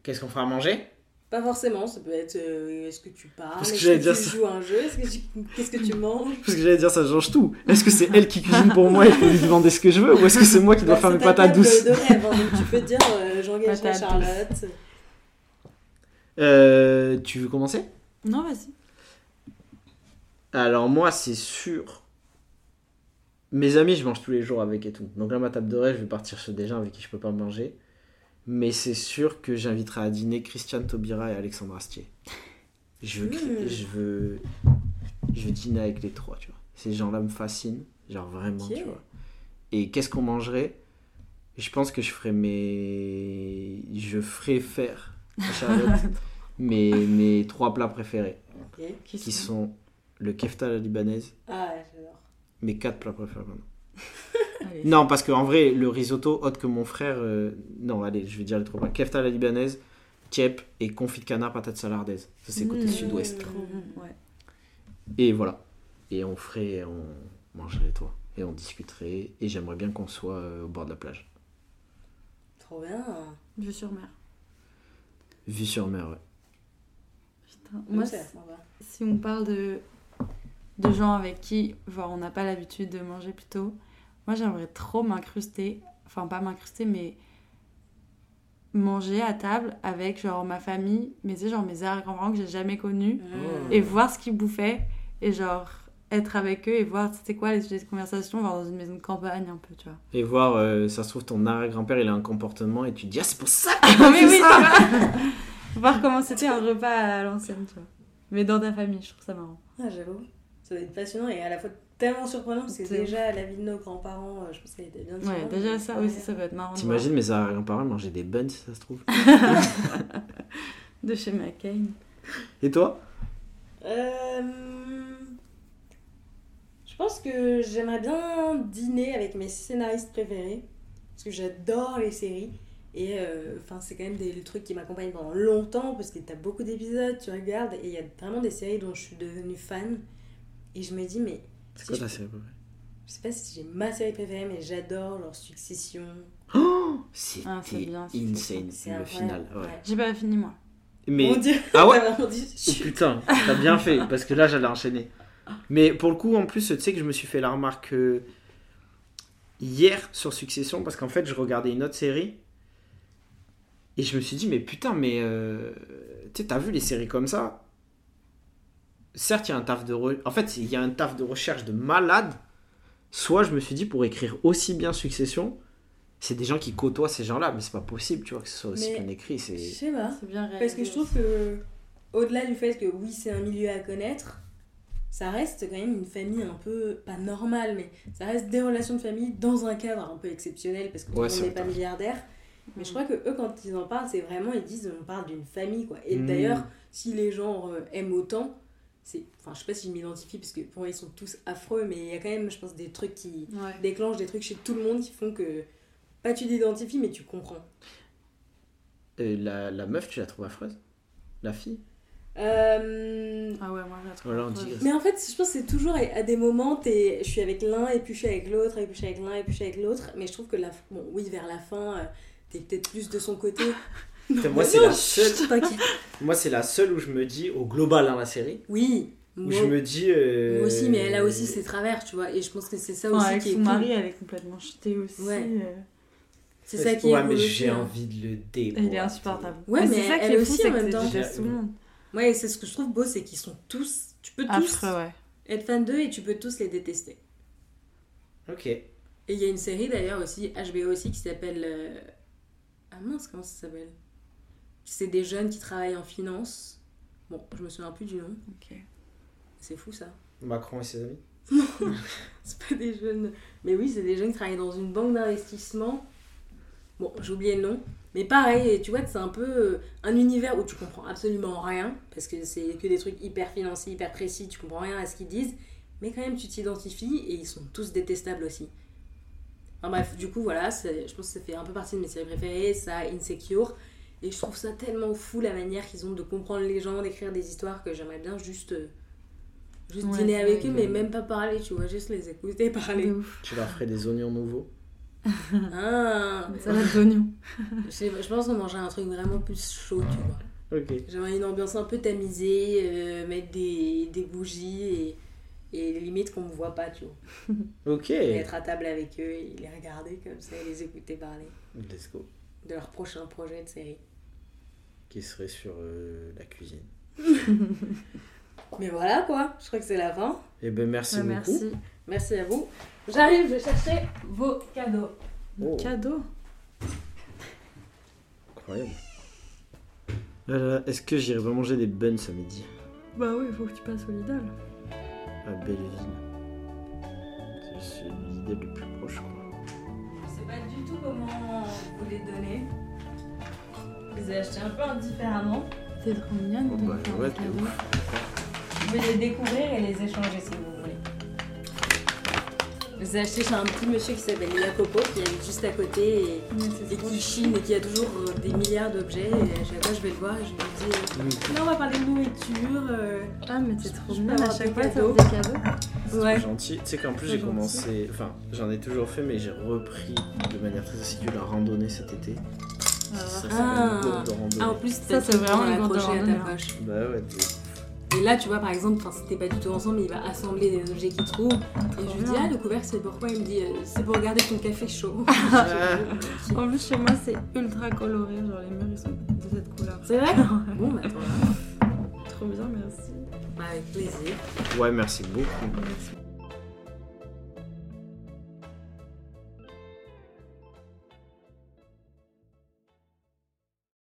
Qu'est-ce qu'on fera à manger? Pas forcément, ça peut être euh, est-ce que tu parles que Est-ce que dire tu ça. joues à un jeu? Est-ce que tu- Qu'est-ce que tu manges? Parce que j'allais dire ça change tout. Est-ce que c'est elle qui cuisine pour moi et je peux lui demander ce que je veux? Ou est-ce que c'est moi qui dois Bah, faire mes ta patates douces de rêve, hein, donc tu peux te dire euh, Patates Charlotte. Euh, Tu veux commencer? Non, vas-y. Alors moi, c'est sûr. Mes amis, je mange tous les jours avec et tout. Donc là, ma table de rêve, je vais partir sur des gens avec qui je peux pas manger. Mais c'est sûr que j'inviterai à dîner Christiane Taubira et Alexandre Astier. Je veux, Mm. je veux, je veux dîner avec les trois, tu vois. Ces gens-là me fascinent, genre vraiment, Ok. tu vois. Et qu'est-ce qu'on mangerait? Je pense que je ferais mes, je ferais faire Charlotte mes, mes trois plats préférés, qui sont le kefta à la libanaise, Ah, j'adore. mes quatre plats préférés maintenant. Non, parce qu'en vrai, le risotto, autre que mon frère. euh, Non, allez, je vais dire les trois plats. Kefta à la libanaise, tiep et confit de canard, patate salardaise. Ça, c'est côté Mmh, sud-ouest. Ouais. Et voilà. Et on ferait, on mangerait toi. Et on discuterait. Et j'aimerais bien qu'on soit euh, au bord de la plage. Trop bien. Vue sur mer. Vue sur mer, ouais. Putain. Moi, si- on parle de, de gens avec qui genre, on n'a pas l'habitude de manger plutôt, moi j'aimerais trop m'incruster, enfin pas m'incruster, mais manger à table avec genre ma famille, mais tu sais, genre mes arrière-grands-parents que j'ai jamais connus, et voir ce qu'ils bouffaient, et genre être avec eux et voir c'était quoi les sujets de conversation, genre dans une maison de campagne un peu, tu vois. Et voir, euh, ça se trouve, ton arrière-grand-père, il a un comportement et tu te dis, ah, c'est pour ça oui, oui, tu vois. voir comment c'était un repas à l'ancienne, tu vois. Mais dans ta famille, je trouve ça marrant. Ah, j'avoue. Ça va être passionnant et à la fois tellement surprenant parce que C'est déjà la vie de nos grands-parents, euh, je pense qu'elle était bien Ouais, déjà ça aussi, ça va être marrant. T'imagines mes arrière-parents manger des buns si ça se trouve voir. De chez McCain. Et toi? Euh, pense que j'aimerais bien dîner avec mes scénaristes préférés. Parce que j'adore les séries. Et euh, enfin, c'est quand même des trucs qui m'accompagnent pendant longtemps. Parce que t'as beaucoup d'épisodes, tu regardes. Et il y a vraiment des séries dont je suis devenue fan. Et je me dis, mais C'est Si quoi je- ta série préférée? Je sais pas si j'ai ma série préférée, mais j'adore leur succession. Oh C'était Ah, insane C'est le final. Ouais. J'ai pas fini moi. Mais Mon dieu, ah ouais? dit. Oh putain, t'as bien fait, parce que là j'allais enchaîner. Mais pour le coup, en plus, tu sais que je me suis fait la remarque euh, hier sur Succession, parce qu'en fait, je regardais une autre série, et je me suis dit, mais putain, mais euh, tu sais, t'as vu les séries comme ça? Certes, il y a un taf de re- en fait, il y a un taf de recherche de malade. Soit je me suis dit pour écrire aussi bien Succession, c'est des gens qui côtoient ces gens-là, mais c'est pas possible, tu vois, que ce soit aussi Mais- bien écrit. Je C'est sais pas. C'est bien réalisé. Parce que je trouve que, au-delà du fait que oui, c'est un milieu à connaître, ça reste quand même une famille un peu, pas normale, mais ça reste des relations de famille dans un cadre un peu exceptionnel parce que tout Ouais, le monde c'est n'est pas milliardaire. Mais je crois que eux, quand ils en parlent, c'est vraiment, ils disent, on parle d'une famille, quoi. Et Mm. d'ailleurs, si les gens euh, aiment autant, c'est, enfin, je sais pas si je m'identifie parce que pour moi, ils sont tous affreux, mais il y a quand même, je pense, des trucs qui Ouais. déclenchent des trucs chez tout le monde qui font que, pas tu t'identifies, mais tu comprends. Euh, la, la meuf, tu la trouves affreuse? La fille? Euh, Ah ouais, moi je la trouve. Mais en fait, je pense que c'est toujours à des moments, t'es- je suis avec l'un, et puis je suis avec l'autre, et puis je suis avec l'un, et puis je suis avec l'autre. Mais je trouve que, la... bon, oui, vers la fin, euh, t'es peut-être plus de son côté. Moi, Mais c'est la seule. Moi, c'est la seule où je me dis, au global, hein, la série, Oui, où moi, je me dis. euh, moi aussi, mais elle a aussi ses travers, tu vois. Et je pense que c'est ça Enfin, aussi avec qui est son cool. mari, elle est complètement jetée aussi. Ouais. euh, C'est ça qui est Ouais, mais aussi, j'ai hein. envie de le déboîter. Il est insupportable. Ouais, mais c'est ça qui elle est aussi, en même temps. Ouais, c'est ce que je trouve beau, c'est qu'ils sont tous. Tu peux tous Affreux, ouais. être fan d'eux et tu peux tous les détester. Ok. Et il y a une série d'ailleurs aussi, HBO aussi, qui s'appelle. euh, Ah mince, comment ça s'appelle? C'est des jeunes qui travaillent en finance. Bon, je me souviens plus du nom. Ok. C'est fou ça. Macron et ses amis? C'est pas des jeunes. Mais oui, c'est des jeunes qui travaillent dans une banque d'investissement. Bon, j'ai oublié le nom. Mais pareil, tu vois, c'est un peu euh, un univers où tu comprends absolument rien. Parce que c'est que des trucs hyper financiers, hyper précis. Tu comprends rien à ce qu'ils disent. Mais quand même, tu t'identifies et ils sont tous détestables aussi. Enfin bref, du coup, voilà, je pense que ça fait un peu partie de mes séries préférées. Ça, Insecure. Et je trouve ça tellement fou la manière qu'ils ont de comprendre les gens, d'écrire des histoires que j'aimerais bien juste. euh, Juste Ouais, dîner avec eux, mais même pas parler, tu vois, juste les écouter parler. Tu leur ferais des oignons nouveaux? Ah, Une salade d'oignons. je, je pense qu'on mangerait un truc vraiment plus chaud, tu vois. Ok. J'aimerais une ambiance un peu tamisée, euh, mettre des, des bougies et, et limite qu'on me voit pas, tu vois. Ok. Et être à table avec eux et les regarder comme ça et les écouter parler Let's go. de leur prochain projet de série. Qui serait sur euh, la cuisine. Mais voilà quoi, je crois que c'est la fin. Eh ben merci Ouais, beaucoup. merci. Merci à vous. J'arrive, je vais chercher vos cadeaux. Oh, Cadeau. incroyable. Là, là, là, Est-ce que j'irai pas manger des buns ce midi? Bah oui, il faut que tu passes au Lidl. à Belleville C'est c'est l'idée le plus proche, quoi. Je sais pas du tout comment vous les donner. Je les ai achetés un peu indifféremment. T'es trop mignonne Oh, de bah, me faire ouais, cadeaux. Vous pouvez les découvrir et les échanger si vous voulez. Je les ai achetés chez un petit monsieur qui s'appelle Jacopo qui habite juste à côté et, c'est qui chine et qui a toujours euh, des milliards d'objets. Et à chaque fois, je vais le voir et je lui dis euh, Là, on va parler de nourriture. euh. Ah, mais t'es trop Je peux mignonne. À avoir chaque des fois, t'as cadeaux. des cadeaux. C'est Ouais. gentil. Tu sais qu'en plus C'est j'ai gentil. commencé, enfin j'en ai toujours fait mais j'ai repris de manière très assidue la randonnée cet été. Ça s'appelle Ah. une gourde de randonnée. Ah, en plus, Ça, c'est vraiment une gourde accroché à randonnée, ta hein. poche. Bah ouais, t'es- Et là, tu vois, par exemple, enfin, c'était pas du tout ensemble, mais il va assembler des objets qu'il trouve. Et je lui dis Ah, le couvercle, c'est pourquoi? Il me dit euh, C'est pour garder ton café chaud. En plus, chez moi, c'est ultra coloré. Genre, les murs, ils sont de cette couleur. C'est vrai? Bon, bah. Trop bien, merci. Bah, avec plaisir. Ouais, merci beaucoup. Merci.